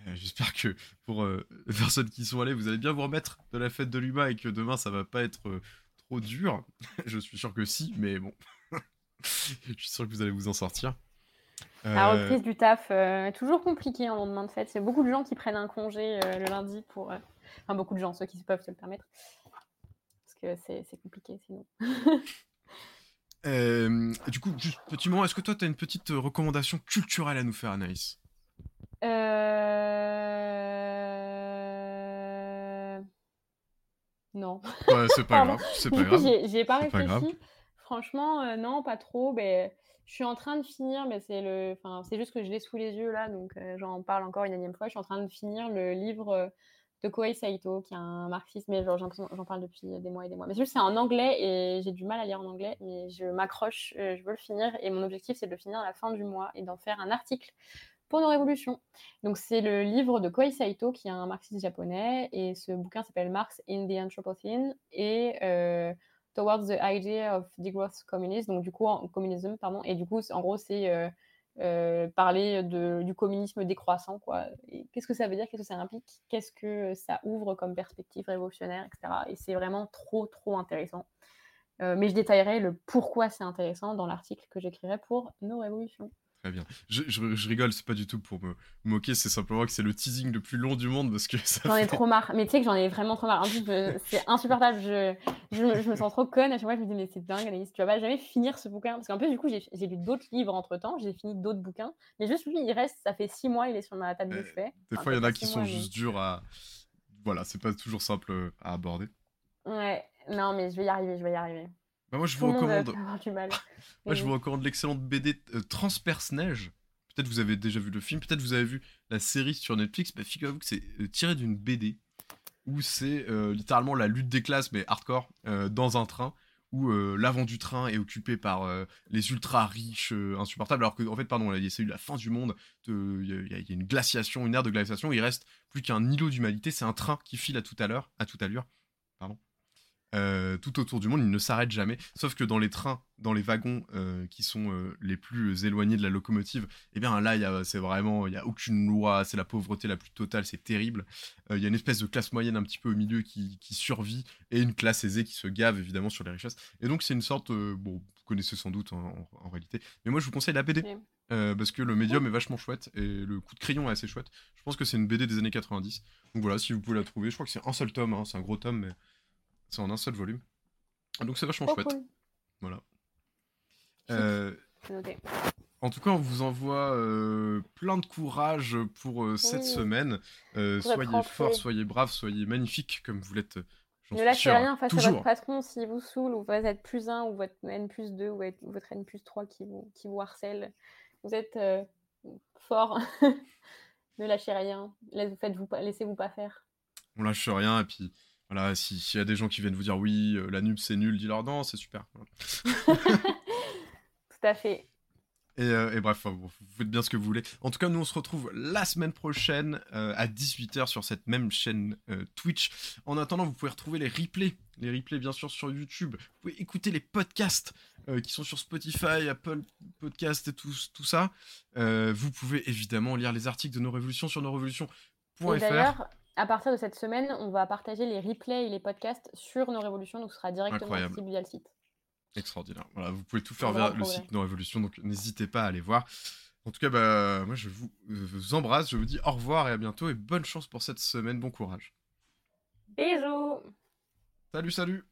Euh, J'espère que pour euh, les personnes qui sont allées, vous allez bien vous remettre de la fête de l'humain et que demain, ça va pas être trop dur. Je suis sûr que si, mais bon. Je suis sûr que vous allez vous en sortir. La reprise du taf, euh, toujours compliqué en lendemain de fête. C'est beaucoup de gens qui prennent un congé le lundi pour. Enfin, beaucoup de gens, ceux qui peuvent se le permettre. Que c'est compliqué sinon. euh, du coup, juste petit moment, est-ce que toi, tu as une petite euh, recommandation culturelle à nous faire, Anaïs? Euh... Non. Ouais, c'est pas grave, c'est pas grave. j'y ai- ai pas réfléchi. Franchement, euh, non, pas trop. Ben, je suis en train de finir, mais c'est le, enfin, c'est juste que je l'ai sous les yeux là, donc j'en parle encore une énième fois. Je suis en train de finir le livre de Kohei Saito, qui est un marxiste, mais j'en parle depuis des mois et des mois. Mais c'est en anglais et j'ai du mal à lire en anglais, mais je m'accroche, euh, je veux le finir et mon objectif, c'est de le finir à la fin du mois et d'en faire un article pour nos révolutions. Donc, c'est le livre de Kohei Saito, qui est un marxiste japonais, et ce bouquin s'appelle Marx in the Anthropocene et euh, Towards the Idea of Degrowth Communism, donc du coup, en, communism, pardon, et du coup, en gros, c'est euh, euh, parler du communisme décroissant, quoi. Qu'est-ce que ça veut dire? Qu'est-ce que ça implique? Qu'est-ce que ça ouvre comme perspective révolutionnaire, etc. Et c'est vraiment trop, trop intéressant. Euh, mais je détaillerai le pourquoi c'est intéressant dans l'article que j'écrirai pour nos révolutions. Très bien. Je, je- je rigole, c'est pas du tout pour me moquer, c'est simplement que c'est le teasing le plus long du monde parce que ça J'en ai fait- trop marre. Mais tu sais que j'en ai vraiment trop marre. En plus, c'est insupportable. Je, je, me- sens trop conne. À chaque fois, je me dis, mais c'est dingue, Anaïs. Tu vas pas jamais finir ce bouquin. Parce qu'en plus, du coup, j'ai lu d'autres livres entre temps. J'ai fini d'autres bouquins. Mais juste lui, il reste. Ça fait six mois, il est sur ma table de chevet. Des fois, il y en a qui sont mois, mais- juste durs à. Voilà, c'est pas toujours simple euh, à aborder. Ouais. Non, mais je vais y arriver. Je vais y arriver. Bah, moi, je Tout vous recommande. Moi, je vous recommande l'excellente BD euh, Transperce-Neige. Peut-être vous avez déjà vu le film, peut-être vous avez vu la série sur Netflix. Bah, figurez-vous que c'est euh, tiré d'une BD où c'est euh, littéralement la lutte des classes, mais hardcore, euh, dans un train où l'avant du train est occupé par les ultra riches insupportables, alors que en fait, pardon, c'est eu la fin du monde. de- Il y, a- y une glaciation, une ère de glaciation. Il reste plus qu'un îlot d'humanité. C'est un train qui file à tout à l'heure, à toute allure. Pardon. Euh, tout autour du monde, ils ne s'arrêtent jamais. Sauf que dans les trains, dans les wagons euh, qui sont euh, les plus éloignés de la locomotive, eh bien là, c'est vraiment, il n'y a aucune loi, c'est la pauvreté la plus totale, c'est terrible. Il y a une espèce de classe moyenne un petit peu au milieu qui, survit et une classe aisée qui se gave évidemment sur les richesses. Et donc c'est une sorte, bon, vous connaissez sans doute en, réalité, mais moi je vous conseille la BD. parce que le médium est vachement chouette et le coup de crayon est assez chouette. Je pense que c'est une BD des années 90. Donc voilà, si vous pouvez la trouver, je crois que c'est un seul tome, hein, c'est un gros tome, mais c'est en un seul volume. Donc c'est vachement chouette. Voilà. Euh, en tout cas, on vous envoie euh, plein de courage pour euh, cette semaine. soyez forts, soyez braves, soyez magnifiques comme vous l'êtes. Ne lâchez rien face à votre patron s'il vous saoule, ou vous êtes plus 1, ou votre N plus 2, ou votre N plus 3 qui vous, qui vous harcèle. Vous êtes fort. ne lâchez rien. Laissez-vous pas faire. On lâche rien, et puis voilà, s'il y a des gens qui viennent vous dire oui, euh, la nupe c'est nul, dis-leur non, c'est super. Tout à fait. Et, euh, bref, vous faites bien ce que vous voulez. En tout cas, nous on se retrouve la semaine prochaine euh, à 18h sur cette même chaîne Twitch. En attendant, vous pouvez retrouver les replays. Les replays, bien sûr, sur YouTube. Vous pouvez écouter les podcasts qui sont sur Spotify, Apple Podcast et tout, tout ça. vous pouvez évidemment lire les articles de nos révolutions sur nosrévolutions.fr à partir de cette semaine, on va partager les replays et les podcasts sur nos révolutions, donc ce sera directement accessible via le site. Extraordinaire. Voilà, vous pouvez tout faire via le site Nos Révolutions, donc n'hésitez pas à aller voir. En tout cas, bah, moi je vous, vous, embrasse, je vous dis au revoir et à bientôt et bonne chance pour cette semaine, bon courage. Bisous. Salut, salut.